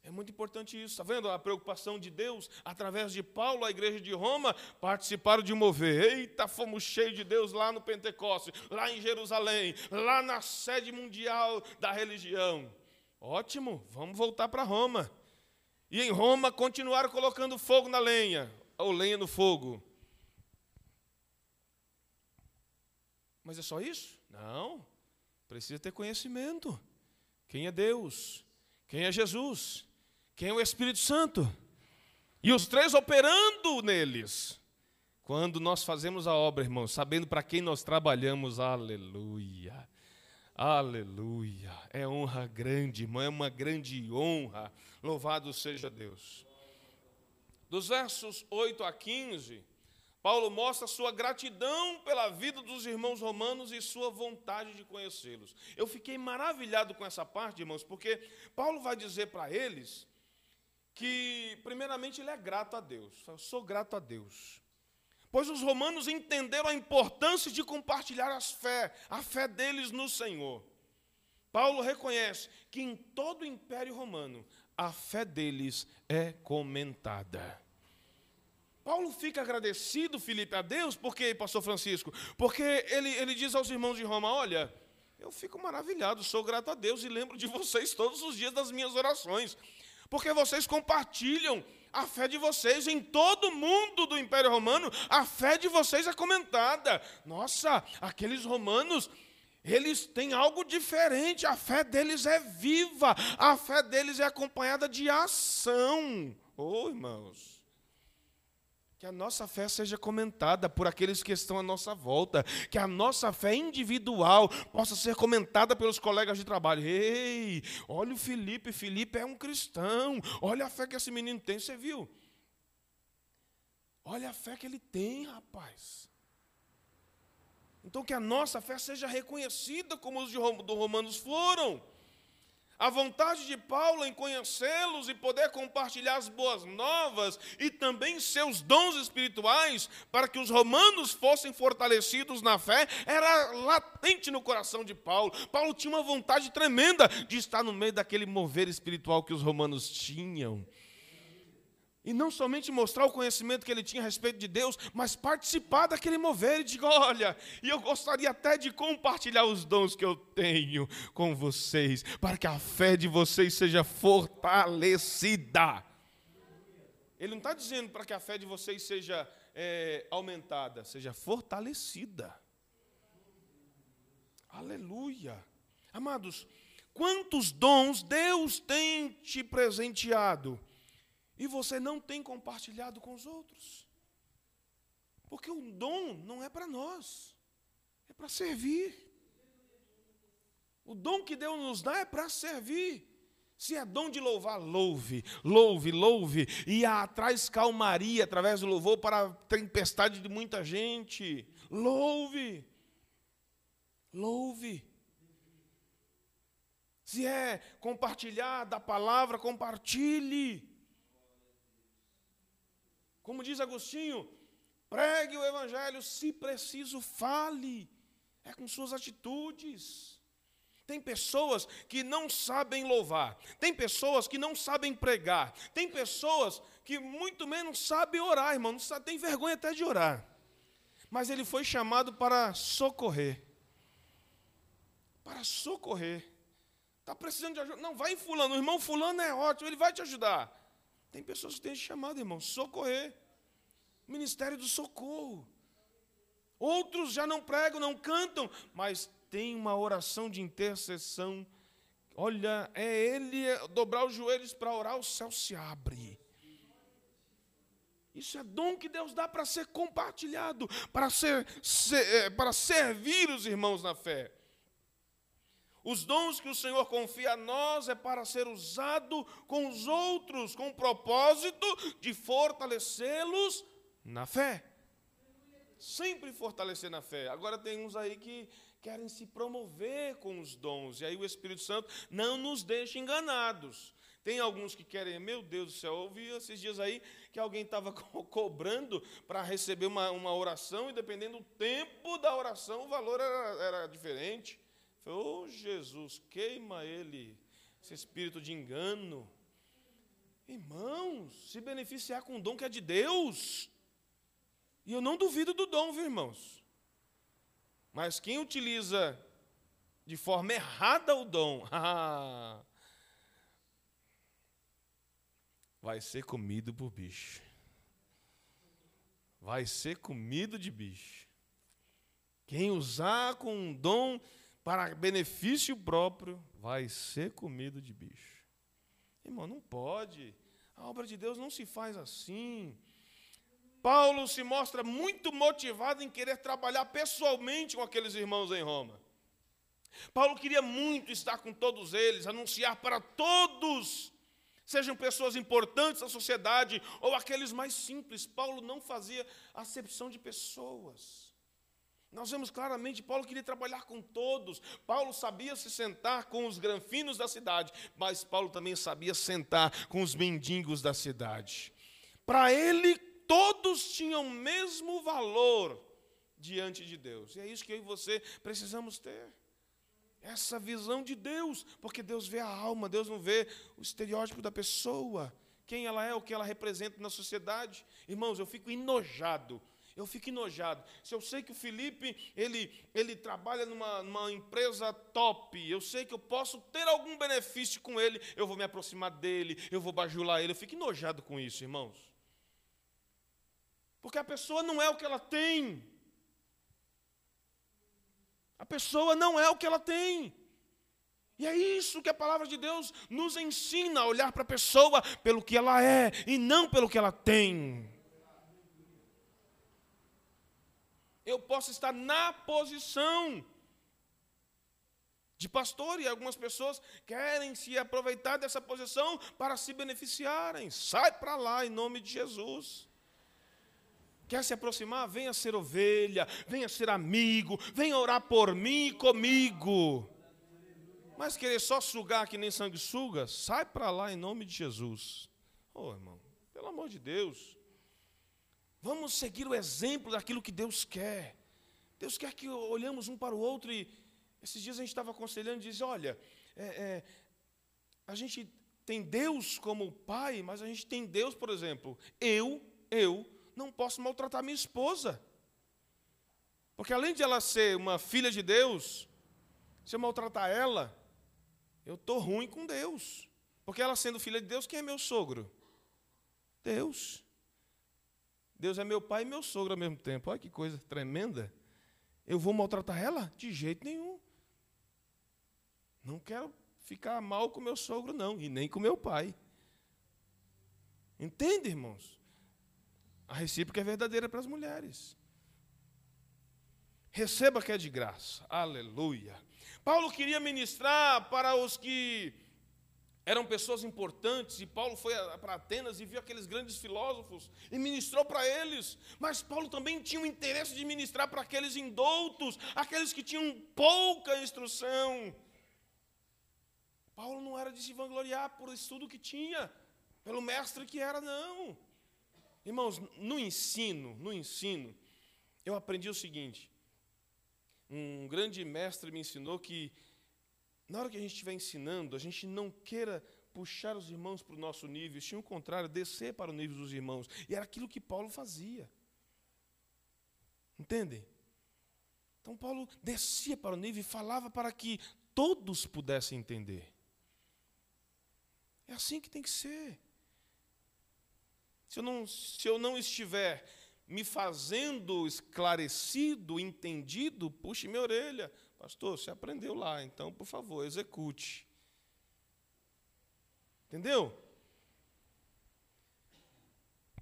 É muito importante isso, está vendo a preocupação de Deus através de Paulo, a igreja de Roma, participaram de mover. Eita, fomos cheios de Deus lá no Pentecoste, lá em Jerusalém, lá na sede mundial da religião. Ótimo, vamos voltar para Roma. E em Roma continuaram colocando fogo na lenha, ou lenha no fogo. Mas é só isso? Não. Precisa ter conhecimento. Quem é Deus? Quem é Jesus? Quem é o Espírito Santo? E os três operando neles. Quando nós fazemos a obra, irmãos, sabendo para quem nós trabalhamos, aleluia. Aleluia. É honra grande, irmão, é uma grande honra. Louvado seja Deus. Dos versos 8 a 15, Paulo mostra sua gratidão pela vida dos irmãos romanos e sua vontade de conhecê-los. Eu fiquei maravilhado com essa parte, irmãos, porque Paulo vai dizer para eles que, primeiramente, ele é grato a Deus. Eu sou grato a Deus. Pois os romanos entenderam a importância de compartilhar as fé, a fé deles no Senhor. Paulo reconhece que em todo o Império Romano a fé deles é comentada. Paulo fica agradecido, Felipe, a Deus, porque, pastor Francisco, porque ele, ele diz aos irmãos de Roma: Olha, eu fico maravilhado, sou grato a Deus e lembro de vocês todos os dias das minhas orações porque vocês compartilham a fé de vocês em todo mundo do Império Romano, a fé de vocês é comentada. Nossa, aqueles romanos, eles têm algo diferente, a fé deles é viva, a fé deles é acompanhada de ação. Oh, irmãos. Que a nossa fé seja comentada por aqueles que estão à nossa volta. Que a nossa fé individual possa ser comentada pelos colegas de trabalho. Ei, olha o Felipe, Felipe é um cristão. Olha a fé que esse menino tem, você viu? Olha a fé que ele tem, rapaz. Então que a nossa fé seja reconhecida como os de Romanos foram. A vontade de Paulo em conhecê-los e poder compartilhar as boas novas e também seus dons espirituais para que os romanos fossem fortalecidos na fé era latente no coração de Paulo. Paulo tinha uma vontade tremenda de estar no meio daquele mover espiritual que os romanos tinham. E não somente mostrar o conhecimento que ele tinha a respeito de Deus, mas participar daquele mover e dizer: olha, e eu gostaria até de compartilhar os dons que eu tenho com vocês, para que a fé de vocês seja fortalecida. Ele não está dizendo para que a fé de vocês seja é, aumentada, seja fortalecida. Aleluia. Amados, quantos dons Deus tem te presenteado? E você não tem compartilhado com os outros. Porque o dom não é para nós, é para servir. O dom que Deus nos dá é para servir. Se é dom de louvar, louve, louve, louve, e traz calmaria através do louvor para a tempestade de muita gente. Louve, louve. Se é compartilhar da palavra, compartilhe. Como diz Agostinho, pregue o Evangelho, se preciso, fale. É com suas atitudes. Tem pessoas que não sabem louvar, tem pessoas que não sabem pregar, tem pessoas que muito menos sabem orar, irmão, não sabe, tem vergonha até de orar. Mas ele foi chamado para socorrer. Para socorrer. Está precisando de ajuda? Não, vai em fulano. O irmão fulano é ótimo, ele vai te ajudar. Tem pessoas que têm chamado, irmão, socorrer. Ministério do socorro. Outros já não pregam, não cantam, mas tem uma oração de intercessão. Olha, é ele dobrar os joelhos para orar, o céu se abre. Isso é dom que Deus dá para ser compartilhado, para, ser, ser, é, para servir os irmãos na fé. Os dons que o Senhor confia a nós é para ser usado com os outros, com o propósito de fortalecê-los na fé. Sempre fortalecer na fé. Agora tem uns aí que querem se promover com os dons, e aí o Espírito Santo não nos deixa enganados. Tem alguns que querem, meu Deus do céu, eu ouvi esses dias aí que alguém estava co cobrando para receber uma, uma oração, e dependendo do tempo da oração, o valor era, era diferente. Falei, oh Jesus, queima ele, esse espírito de engano. Irmãos, se beneficiar com o dom que é de Deus. E eu não duvido do dom, viu, irmãos? Mas quem utiliza de forma errada o dom, ah, vai ser comido por bicho. Vai ser comido de bicho. Quem usar com um dom para benefício próprio, vai ser comido de bicho. Irmão, não pode. A obra de Deus não se faz assim. Paulo se mostra muito motivado em querer trabalhar pessoalmente com aqueles irmãos em Roma. Paulo queria muito estar com todos eles, anunciar para todos sejam pessoas importantes da sociedade ou aqueles mais simples. Paulo não fazia acepção de pessoas. Nós vemos claramente, Paulo queria trabalhar com todos. Paulo sabia se sentar com os granfinos da cidade, mas Paulo também sabia sentar com os mendigos da cidade. Para ele, todos tinham o mesmo valor diante de Deus. E é isso que eu e você precisamos ter essa visão de Deus, porque Deus vê a alma, Deus não vê o estereótipo da pessoa, quem ela é, o que ela representa na sociedade. Irmãos, eu fico enojado. Eu fico enojado. Se eu sei que o Felipe, ele, ele trabalha numa, numa empresa top, eu sei que eu posso ter algum benefício com ele, eu vou me aproximar dele, eu vou bajular ele. Eu fico enojado com isso, irmãos. Porque a pessoa não é o que ela tem. A pessoa não é o que ela tem. E é isso que a palavra de Deus nos ensina a olhar para a pessoa pelo que ela é e não pelo que ela tem. Eu posso estar na posição de pastor e algumas pessoas querem se aproveitar dessa posição para se beneficiarem. Sai para lá em nome de Jesus. Quer se aproximar? Venha ser ovelha, venha ser amigo, venha orar por mim e comigo. Mas querer só sugar que nem sanguessuga, sai para lá em nome de Jesus. Oh, irmão, pelo amor de Deus. Vamos seguir o exemplo daquilo que Deus quer. Deus quer que olhamos um para o outro e esses dias a gente estava aconselhando e diz, olha, é, é, a gente tem Deus como pai, mas a gente tem Deus, por exemplo, eu, eu não posso maltratar minha esposa. Porque além de ela ser uma filha de Deus, se eu maltratar ela, eu estou ruim com Deus. Porque ela sendo filha de Deus, quem é meu sogro? Deus. Deus é meu pai e meu sogro ao mesmo tempo. Olha que coisa tremenda. Eu vou maltratar ela? De jeito nenhum. Não quero ficar mal com meu sogro, não, e nem com meu pai. Entende, irmãos? A recíproca é verdadeira para as mulheres. Receba que é de graça. Aleluia. Paulo queria ministrar para os que eram pessoas importantes, e Paulo foi para Atenas e viu aqueles grandes filósofos e ministrou para eles. Mas Paulo também tinha o interesse de ministrar para aqueles indoutos, aqueles que tinham pouca instrução. Paulo não era de se vangloriar por estudo que tinha, pelo mestre que era, não. Irmãos, no ensino, no ensino, eu aprendi o seguinte. Um grande mestre me ensinou que na hora que a gente estiver ensinando, a gente não queira puxar os irmãos para o nosso nível, sim o contrário, descer para o nível dos irmãos. E era aquilo que Paulo fazia. Entendem? Então Paulo descia para o nível e falava para que todos pudessem entender. É assim que tem que ser. Se eu não, se eu não estiver me fazendo esclarecido, entendido, puxe minha orelha. Pastor, você aprendeu lá, então, por favor, execute. Entendeu?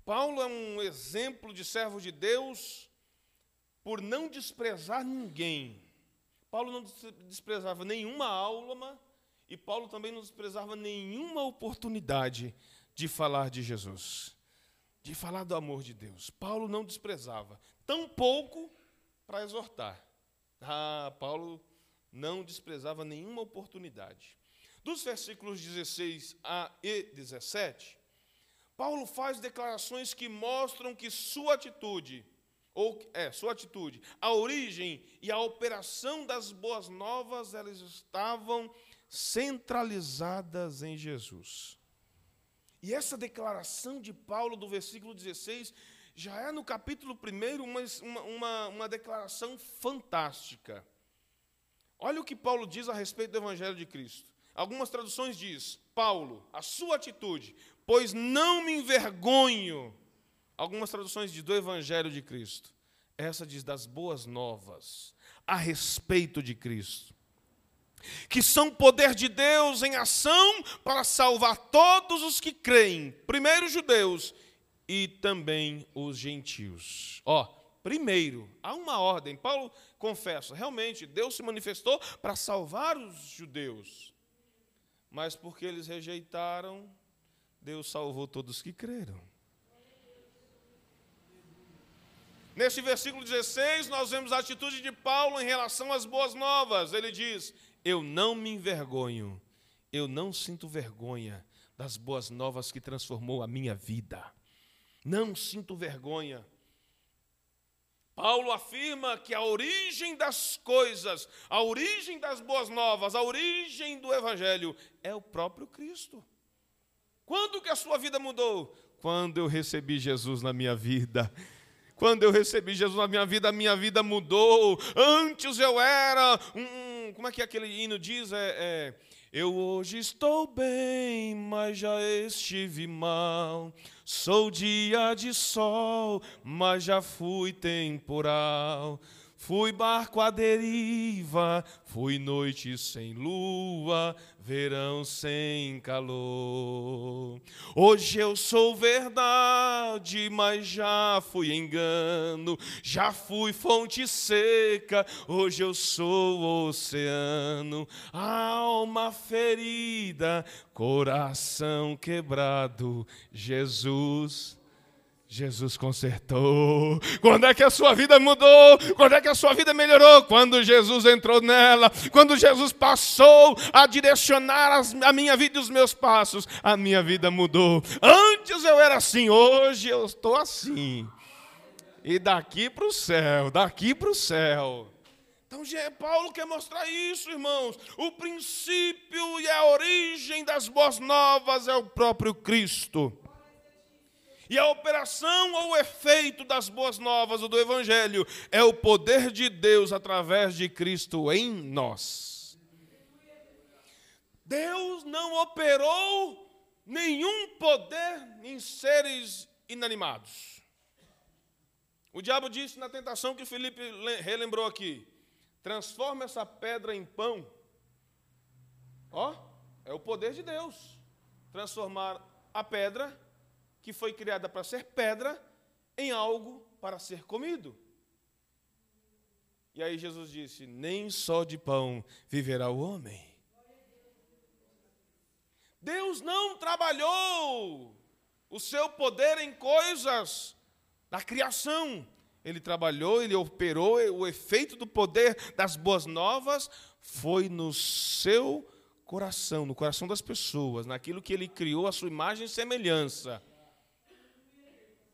Paulo é um exemplo de servo de Deus por não desprezar ninguém. Paulo não desprezava nenhuma aula e Paulo também não desprezava nenhuma oportunidade de falar de Jesus, de falar do amor de Deus. Paulo não desprezava, tampouco para exortar. Ah, Paulo não desprezava nenhuma oportunidade. Dos versículos 16 a e 17, Paulo faz declarações que mostram que sua atitude, ou é, sua atitude, a origem e a operação das boas novas, elas estavam centralizadas em Jesus. E essa declaração de Paulo do versículo 16 já é no capítulo 1 uma, uma, uma declaração fantástica. Olha o que Paulo diz a respeito do Evangelho de Cristo. Algumas traduções diz, Paulo, a sua atitude, pois não me envergonho. Algumas traduções diz do Evangelho de Cristo. Essa diz das boas novas a respeito de Cristo. Que são poder de Deus em ação para salvar todos os que creem, primeiro judeus e também os gentios. Ó, primeiro, há uma ordem. Paulo confessa, realmente Deus se manifestou para salvar os judeus. Mas porque eles rejeitaram, Deus salvou todos que creram. Neste versículo 16, nós vemos a atitude de Paulo em relação às boas novas. Ele diz: Eu não me envergonho, eu não sinto vergonha das boas novas que transformou a minha vida. Não sinto vergonha. Paulo afirma que a origem das coisas, a origem das boas novas, a origem do evangelho é o próprio Cristo. Quando que a sua vida mudou? Quando eu recebi Jesus na minha vida. Quando eu recebi Jesus na minha vida, a minha vida mudou. Antes eu era um. Como é que aquele hino diz? É, é, eu hoje estou bem, mas já estive mal. Sou dia de sol, mas já fui temporal. Fui barco à deriva, fui noite sem lua, verão sem calor. Hoje eu sou verdade, mas já fui engano, já fui fonte seca, hoje eu sou oceano, alma ferida, coração quebrado, Jesus Jesus consertou. Quando é que a sua vida mudou? Quando é que a sua vida melhorou? Quando Jesus entrou nela. Quando Jesus passou a direcionar a minha vida e os meus passos, a minha vida mudou. Antes eu era assim, hoje eu estou assim. E daqui para o céu, daqui para o céu. Então, Paulo quer mostrar isso, irmãos. O princípio e a origem das boas novas é o próprio Cristo. E a operação ou o efeito das boas novas ou do Evangelho é o poder de Deus através de Cristo em nós. Deus não operou nenhum poder em seres inanimados. O diabo disse na tentação que Felipe relembrou aqui: transforma essa pedra em pão. Ó, é o poder de Deus transformar a pedra que foi criada para ser pedra em algo para ser comido. E aí Jesus disse: Nem só de pão viverá o homem. Deus não trabalhou o seu poder em coisas da criação. Ele trabalhou, ele operou, o efeito do poder das boas novas foi no seu coração, no coração das pessoas, naquilo que ele criou a sua imagem e semelhança.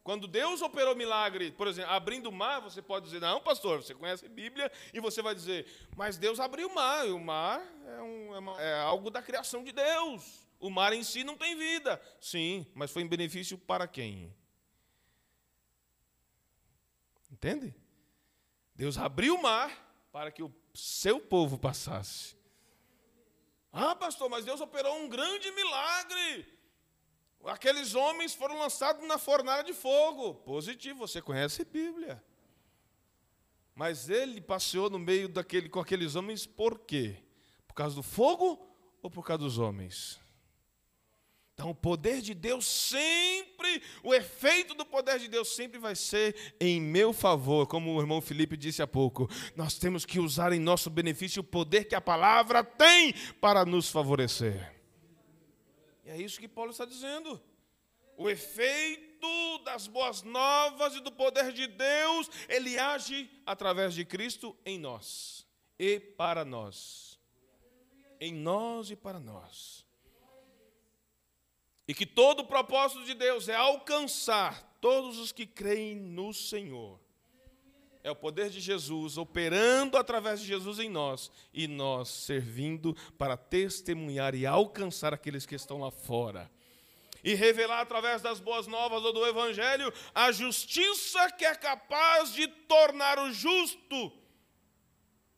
Quando Deus operou milagre, por exemplo, abrindo o mar, você pode dizer, não, pastor, você conhece a Bíblia, e você vai dizer, mas Deus abriu o mar, e o mar é, um, é, uma, é algo da criação de Deus. O mar em si não tem vida. Sim, mas foi em benefício para quem? Entende? Deus abriu o mar para que o seu povo passasse. Ah, pastor, mas Deus operou um grande milagre. Aqueles homens foram lançados na fornalha de fogo. Positivo, você conhece a Bíblia. Mas ele passeou no meio daquele, com aqueles homens por quê? Por causa do fogo ou por causa dos homens? Então, o poder de Deus sempre, o efeito do poder de Deus sempre vai ser em meu favor, como o irmão Felipe disse há pouco. Nós temos que usar em nosso benefício o poder que a palavra tem para nos favorecer. E é isso que Paulo está dizendo. O efeito das boas novas e do poder de Deus, ele age através de Cristo em nós e para nós. Em nós e para nós. E que todo o propósito de Deus é alcançar todos os que creem no Senhor. É o poder de Jesus operando através de Jesus em nós e nós servindo para testemunhar e alcançar aqueles que estão lá fora. E revelar através das boas novas ou do Evangelho a justiça que é capaz de tornar o justo,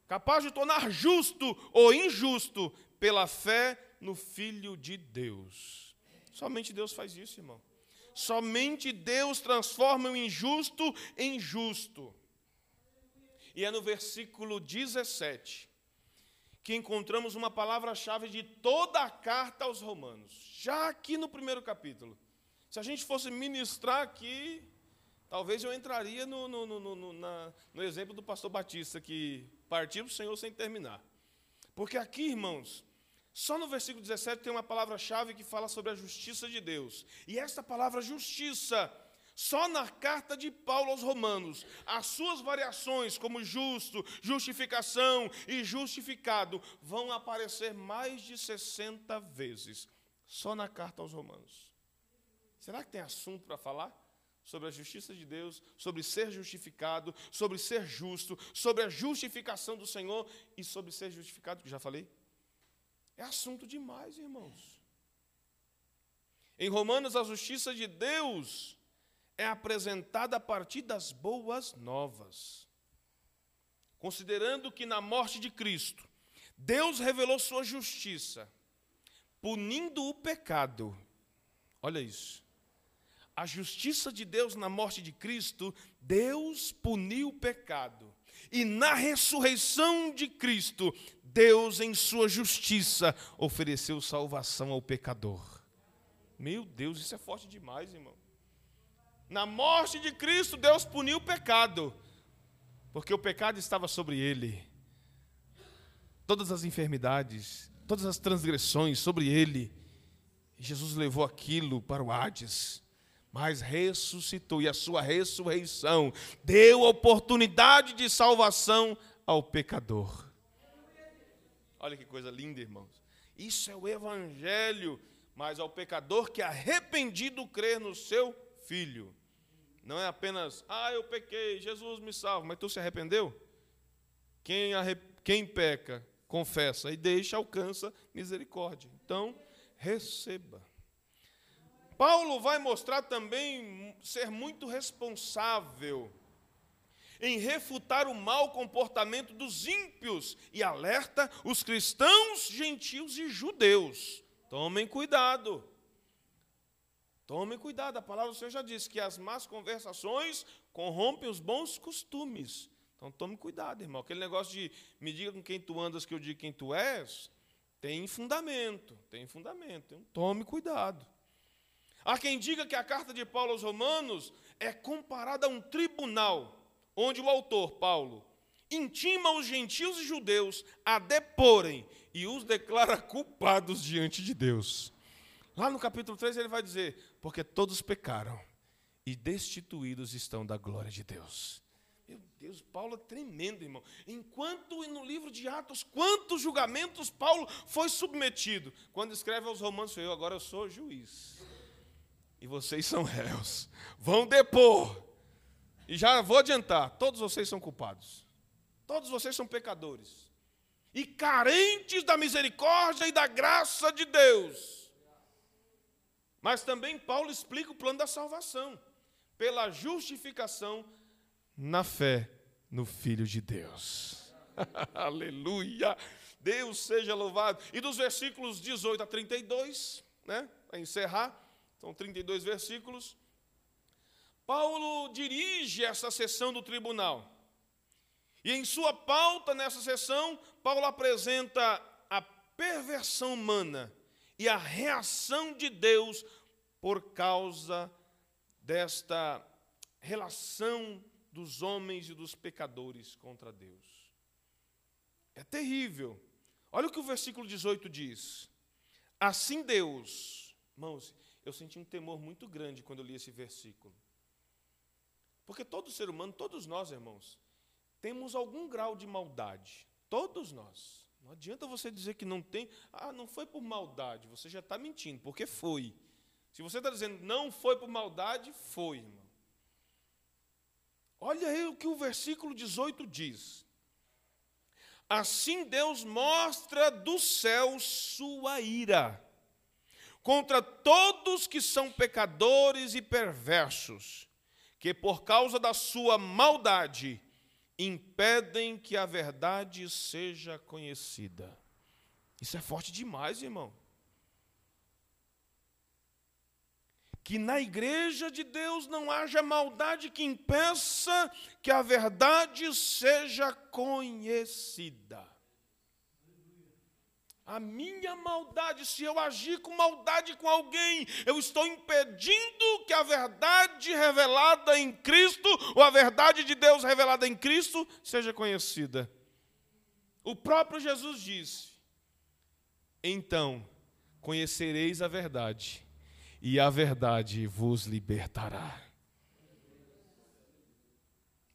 capaz de tornar justo ou injusto pela fé no Filho de Deus. Somente Deus faz isso, irmão. Somente Deus transforma o injusto em justo. E é no versículo 17 que encontramos uma palavra-chave de toda a carta aos Romanos, já aqui no primeiro capítulo. Se a gente fosse ministrar aqui, talvez eu entraria no, no, no, no, na, exemplo do pastor Batista, que partiu para o Senhor sem terminar. Porque aqui, irmãos, só no versículo 17 tem uma palavra-chave que fala sobre a justiça de Deus. E esta palavra justiça, só na carta de Paulo aos Romanos, as suas variações, como justo, justificação e justificado, vão aparecer mais de 60 vezes. Só na carta aos Romanos. Será que tem assunto para falar? Sobre a justiça de Deus, sobre ser justificado, sobre ser justo, sobre a justificação do Senhor e sobre ser justificado, que já falei? É assunto demais, irmãos. Em Romanos, a justiça de Deus é apresentada a partir das boas novas. Considerando que na morte de Cristo, Deus revelou sua justiça, punindo o pecado. Olha isso. A justiça de Deus na morte de Cristo, Deus puniu o pecado. E na ressurreição de Cristo, Deus, em sua justiça, ofereceu salvação ao pecador. Meu Deus, isso é forte demais, irmão. Na morte de Cristo, Deus puniu o pecado, porque o pecado estava sobre ele. Todas as enfermidades, todas as transgressões sobre ele. Jesus levou aquilo para o Hades, mas ressuscitou, e a sua ressurreição deu oportunidade de salvação ao pecador. Olha que coisa linda, irmãos. Isso é o Evangelho, mas ao pecador que arrependido crer no seu Filho. Não é apenas, ah, eu pequei, Jesus me salva, mas tu se arrependeu? Quem, arre... Quem peca, confessa e deixa, alcança misericórdia. Então, receba. Paulo vai mostrar também ser muito responsável em refutar o mau comportamento dos ímpios e alerta os cristãos, gentios e judeus. Tomem cuidado. Tomem cuidado, a palavra do Senhor já disse que as más conversações corrompem os bons costumes. Então tome cuidado, irmão. Aquele negócio de me diga com quem tu andas que eu digo quem tu és, tem fundamento, tem fundamento. Então, tome cuidado. Há quem diga que a carta de Paulo aos Romanos é comparada a um tribunal onde o autor, Paulo, intima os gentios e judeus a deporem e os declara culpados diante de Deus. Lá no capítulo 3 ele vai dizer: Porque todos pecaram e destituídos estão da glória de Deus. Meu Deus, Paulo é tremendo, irmão. Enquanto no livro de Atos, quantos julgamentos Paulo foi submetido. Quando escreve aos Romanos, eu agora eu sou juiz. E vocês são réus. Vão depor. E já vou adiantar: todos vocês são culpados. Todos vocês são pecadores. E carentes da misericórdia e da graça de Deus. Mas também Paulo explica o plano da salvação. Pela justificação na fé no Filho de Deus. Aleluia! Deus seja louvado. E dos versículos 18 a 32, né, para encerrar, são 32 versículos. Paulo dirige essa sessão do tribunal. E em sua pauta nessa sessão, Paulo apresenta a perversão humana e a reação de Deus por causa desta relação dos homens e dos pecadores contra Deus. É terrível. Olha o que o versículo 18 diz. Assim Deus, irmãos, eu senti um temor muito grande quando eu li esse versículo. Porque todo ser humano, todos nós, irmãos, temos algum grau de maldade. Todos nós. Não adianta você dizer que não tem. Ah, não foi por maldade. Você já está mentindo, porque foi. Se você está dizendo não foi por maldade, foi, irmão. Olha aí o que o versículo 18 diz. Assim Deus mostra do céu sua ira contra todos que são pecadores e perversos, que por causa da sua maldade impedem que a verdade seja conhecida. Isso é forte demais, irmão. Que na igreja de Deus não haja maldade que impeça que a verdade seja conhecida. A minha maldade, se eu agir com maldade com alguém, eu estou impedindo que a verdade revelada em Cristo, ou a verdade de Deus revelada em Cristo, seja conhecida. O próprio Jesus disse: Então conhecereis a verdade, e a verdade vos libertará.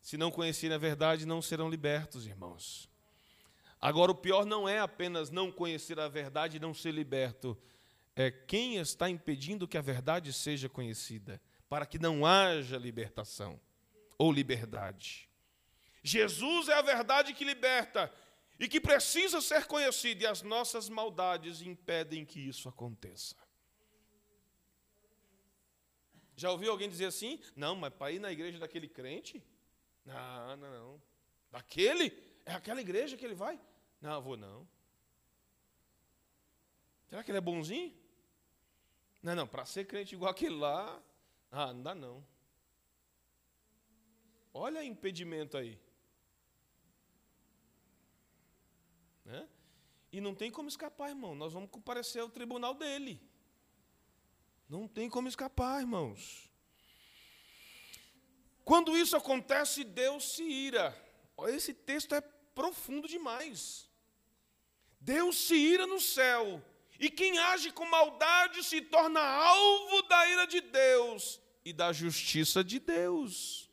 Se não conhecerem a verdade, não serão libertos, irmãos. Agora, o pior não é apenas não conhecer a verdade e não ser liberto, é quem está impedindo que a verdade seja conhecida, para que não haja libertação ou liberdade. Jesus é a verdade que liberta e que precisa ser conhecida, e as nossas maldades impedem que isso aconteça. Já ouviu alguém dizer assim? Não, mas para ir na igreja daquele crente? Não, não, não. Daquele? É aquela igreja que ele vai? Não, vou não. Será que ele é bonzinho? Não, não, para ser crente igual aquele lá, ah, não dá não. Olha o impedimento aí. Né? E não tem como escapar, irmão. Nós vamos comparecer ao tribunal dele. Não tem como escapar, irmãos. Quando isso acontece, Deus se ira. Esse texto é profundo demais. Deus se ira no céu, e quem age com maldade se torna alvo da ira de Deus e da justiça de Deus.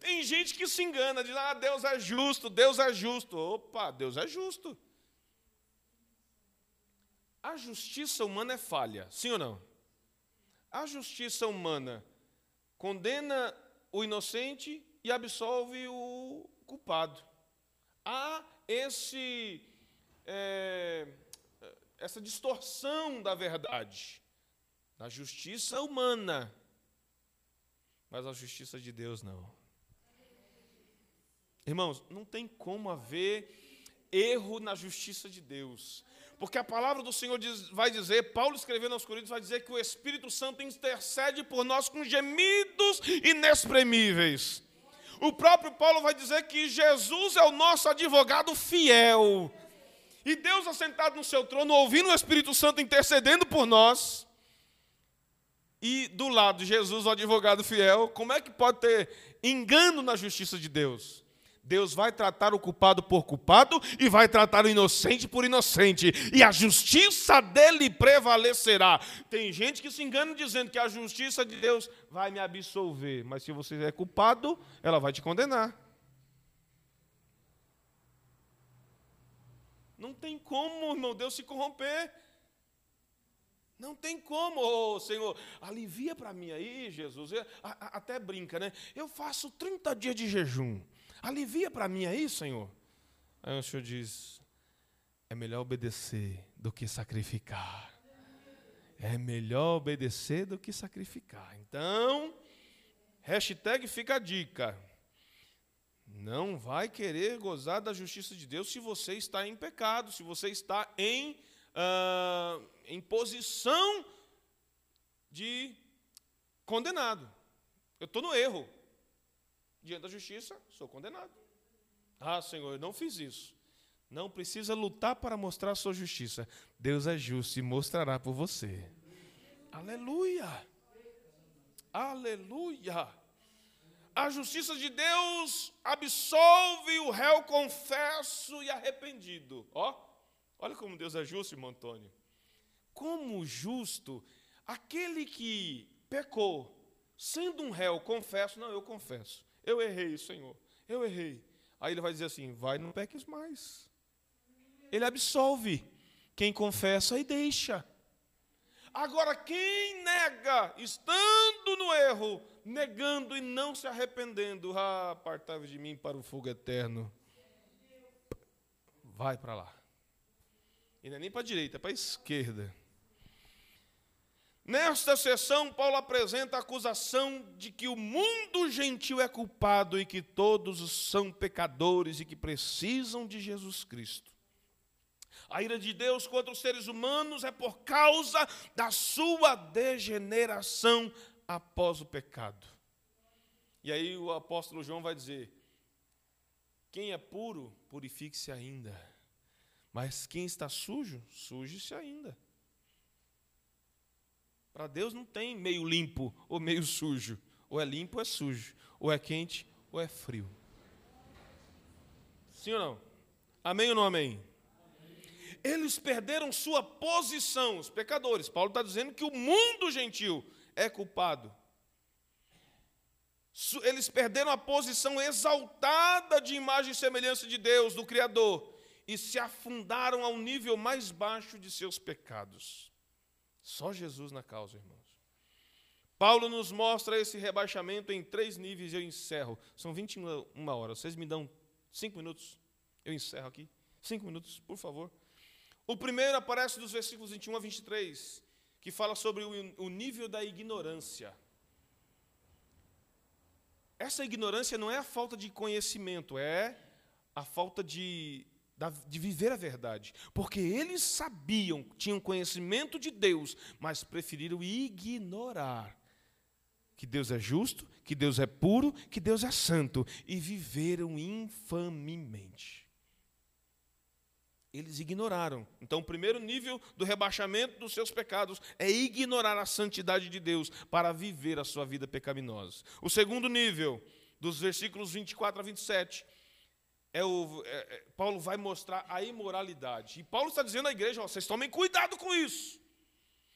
Tem gente que se engana, diz: ah, Deus é justo, Deus é justo. Opa, Deus é justo. A justiça humana é falha, sim ou não? A justiça humana condena o inocente e absolve o culpado. Há esse é, essa distorção da verdade, da justiça humana, mas a justiça de Deus não. Irmãos, não tem como haver erro na justiça de Deus. Porque a palavra do Senhor diz, vai dizer, Paulo escrevendo aos Coríntios, vai dizer que o Espírito Santo intercede por nós com gemidos inexprimíveis. O próprio Paulo vai dizer que Jesus é o nosso advogado fiel. E Deus assentado no seu trono, ouvindo o Espírito Santo intercedendo por nós. E do lado de Jesus, o advogado fiel, como é que pode ter engano na justiça de Deus? Deus vai tratar o culpado por culpado e vai tratar o inocente por inocente, e a justiça dele prevalecerá. Tem gente que se engana dizendo que a justiça de Deus vai me absolver, mas se você é culpado, ela vai te condenar. Não tem como, irmão, Deus se corromper. Não tem como, oh, Senhor, alivia para mim aí, Jesus. Eu, a, a, até brinca, né? Eu faço 30 dias de jejum. Alivia para mim aí, Senhor. Aí o Senhor diz: é melhor obedecer do que sacrificar. É melhor obedecer do que sacrificar. Então, hashtag fica a dica. não vai querer gozar da justiça de Deus se você está em pecado, se você está em, uh, em posição de condenado. Eu estou no erro. Diante da justiça, sou condenado. Ah, Senhor, eu não fiz isso. Não precisa lutar para mostrar a sua justiça. Deus é justo e mostrará por você. Aleluia! Aleluia! A justiça de Deus absolve o réu confesso e arrependido. Ó, olha como Deus é justo, irmão Antônio. Como justo, aquele que pecou, sendo um réu, confesso, não, eu confesso. Eu errei, Senhor. Eu errei. Aí ele vai dizer assim: vai, não peques mais. Ele absolve. Quem confessa e deixa. Agora, quem nega, estando no erro, negando e não se arrependendo, ah, apartai de mim para o fogo eterno. Vai para lá. E não é nem para a direita, é para a esquerda. Nesta sessão, Paulo apresenta a acusação de que o mundo gentil é culpado e que todos são pecadores e que precisam de Jesus Cristo. A ira de Deus contra os seres humanos é por causa da sua degeneração após o pecado. E aí o apóstolo João vai dizer: quem é puro, purifique-se ainda. Mas quem está sujo, suje-se ainda. Para Deus não tem meio limpo ou meio sujo. Ou é limpo ou é sujo. Ou é quente ou é frio. Sim ou não? Amém ou não amém? Eles perderam sua posição, os pecadores. Paulo está dizendo que o mundo gentil é culpado. Eles perderam a posição exaltada de imagem e semelhança de Deus, do Criador, e se afundaram ao nível mais baixo de seus pecados. Só Jesus na causa, irmãos. Paulo nos mostra esse rebaixamento em três níveis e eu encerro. São 21 horas. Vocês me dão cinco minutos? Eu encerro aqui. Cinco minutos, por favor. O primeiro aparece dos versículos 21 a 23, que fala sobre o, nível da ignorância. Essa ignorância não é a falta de conhecimento, é a falta de, de viver a verdade. Porque eles sabiam, tinham conhecimento de Deus, mas preferiram ignorar que Deus é justo, que Deus é puro, que Deus é santo, e viveram infamemente eles ignoraram. Então, o primeiro nível do rebaixamento dos seus pecados é ignorar a santidade de Deus para viver a sua vida pecaminosa. O segundo nível, dos versículos 24 a 27, é o, é, é, Paulo vai mostrar a imoralidade. E Paulo está dizendo à igreja: ó, vocês tomem cuidado com isso.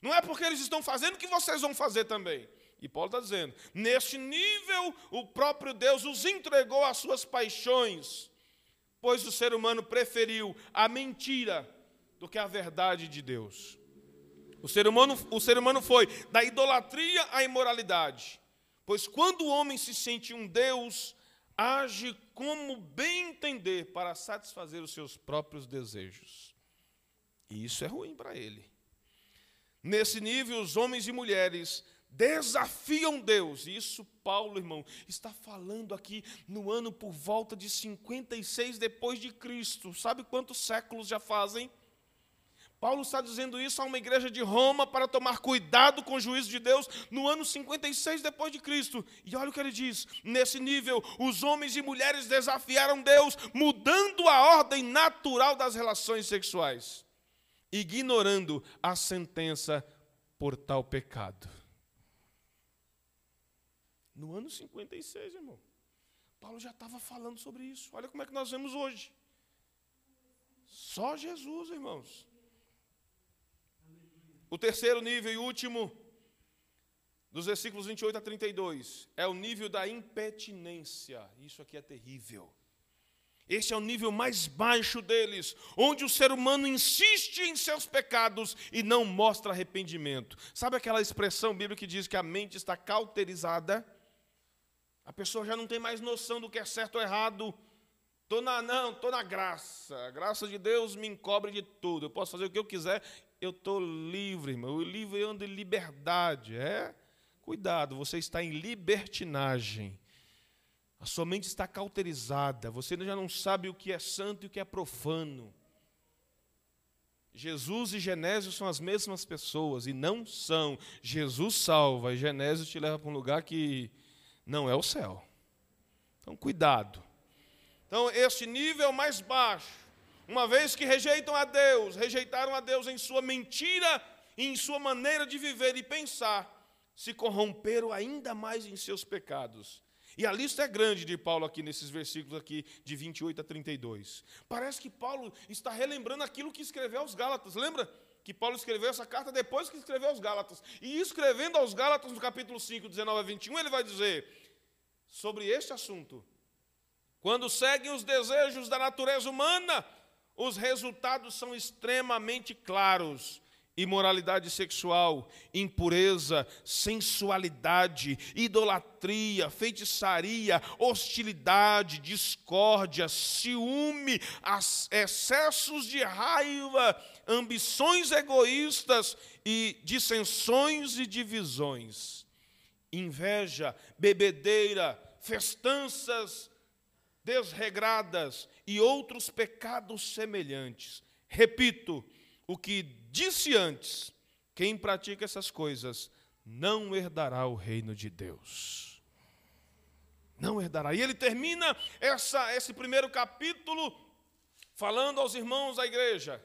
Não é porque eles estão fazendo que vocês vão fazer também. E Paulo está dizendo: neste nível, o próprio Deus os entregou às suas paixões pois o ser humano preferiu a mentira do que a verdade de Deus. O ser humano, o ser humano foi da idolatria à imoralidade, pois quando o homem se sente um Deus, age como bem entender para satisfazer os seus próprios desejos. E isso é ruim para ele. Nesse nível, os homens e mulheres desafiam Deus. Isso Paulo, irmão, está falando aqui no ano por volta de 56 depois de Cristo. Sabe quantos séculos já fazem? Paulo está dizendo isso a uma igreja de Roma para tomar cuidado com o juízo de Deus no ano 56 depois de Cristo. E olha o que ele diz: nesse nível, os homens e mulheres desafiaram Deus, mudando a ordem natural das relações sexuais, ignorando a sentença por tal pecado. No ano 56, irmão. Paulo já estava falando sobre isso. Olha como é que nós vemos hoje. Só Jesus, irmãos. O terceiro nível e último, dos versículos 28 a 32, é o nível da impetinência. Isso aqui é terrível. Esse é o nível mais baixo deles, onde o ser humano insiste em seus pecados e não mostra arrependimento. Sabe aquela expressão bíblica que diz que a mente está cauterizada? A pessoa já não tem mais noção do que é certo ou errado. Tô na não, tô na graça. A graça de Deus me encobre de tudo. Eu posso fazer o que eu quiser. Eu estou livre, irmão. O livre anda em liberdade. É? Cuidado, você está em libertinagem. A sua mente está cauterizada, você já não sabe o que é santo e o que é profano. Jesus e Genésio são as mesmas pessoas e não são. Jesus salva e Genésio te leva para um lugar que não é o céu. Então, cuidado. Então, este nível mais baixo, uma vez que rejeitam a Deus, rejeitaram a Deus em sua mentira e em sua maneira de viver e pensar, se corromperam ainda mais em seus pecados. E a lista é grande de Paulo aqui nesses versículos aqui de 28 a 32. Parece que Paulo está relembrando aquilo que escreveu aos Gálatas. Lembra que Paulo escreveu essa carta depois que escreveu aos Gálatas? E escrevendo aos Gálatas no capítulo 5, 19 a 21, ele vai dizer sobre este assunto: quando seguem os desejos da natureza humana, os resultados são extremamente claros. Imoralidade sexual, impureza, sensualidade, idolatria, feitiçaria, hostilidade, discórdia, ciúme, excessos de raiva, ambições egoístas e dissensões e divisões, inveja, bebedeira, festanças desregradas e outros pecados semelhantes. Repito, o que disse antes: quem pratica essas coisas não herdará o reino de Deus. Não herdará. E ele termina essa, esse primeiro capítulo falando aos irmãos da igreja.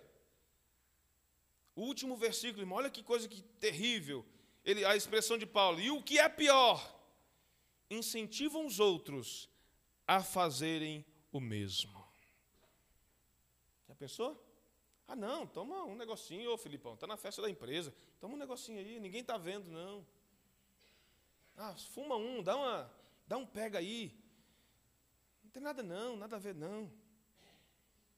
O último versículo, irmão, olha que coisa que terrível. Ele, a expressão de Paulo. E o que é pior? Incentivam os outros a fazerem o mesmo. Já pensou? Ah, não, toma um negocinho, ô Filipão, está na festa da empresa. Toma um negocinho aí, ninguém está vendo, não. Ah, fuma um, dá, uma, dá um pega aí. Não tem nada não, nada a ver não.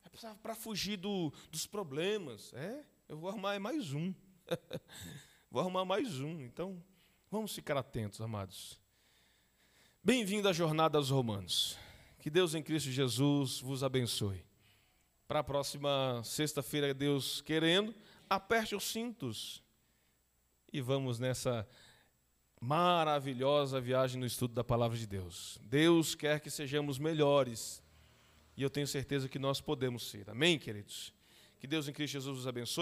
É para fugir do, dos problemas. É, eu vou arrumar mais um. vou arrumar mais um. Então, vamos ficar atentos, amados. Bem-vindo à jornada aos Romanos. Que Deus em Cristo Jesus vos abençoe. Para a próxima sexta-feira, Deus querendo, aperte os cintos e vamos nessa maravilhosa viagem no estudo da palavra de Deus. Deus quer que sejamos melhores e eu tenho certeza que nós podemos ser. Amém, queridos? Que Deus em Cristo Jesus os abençoe.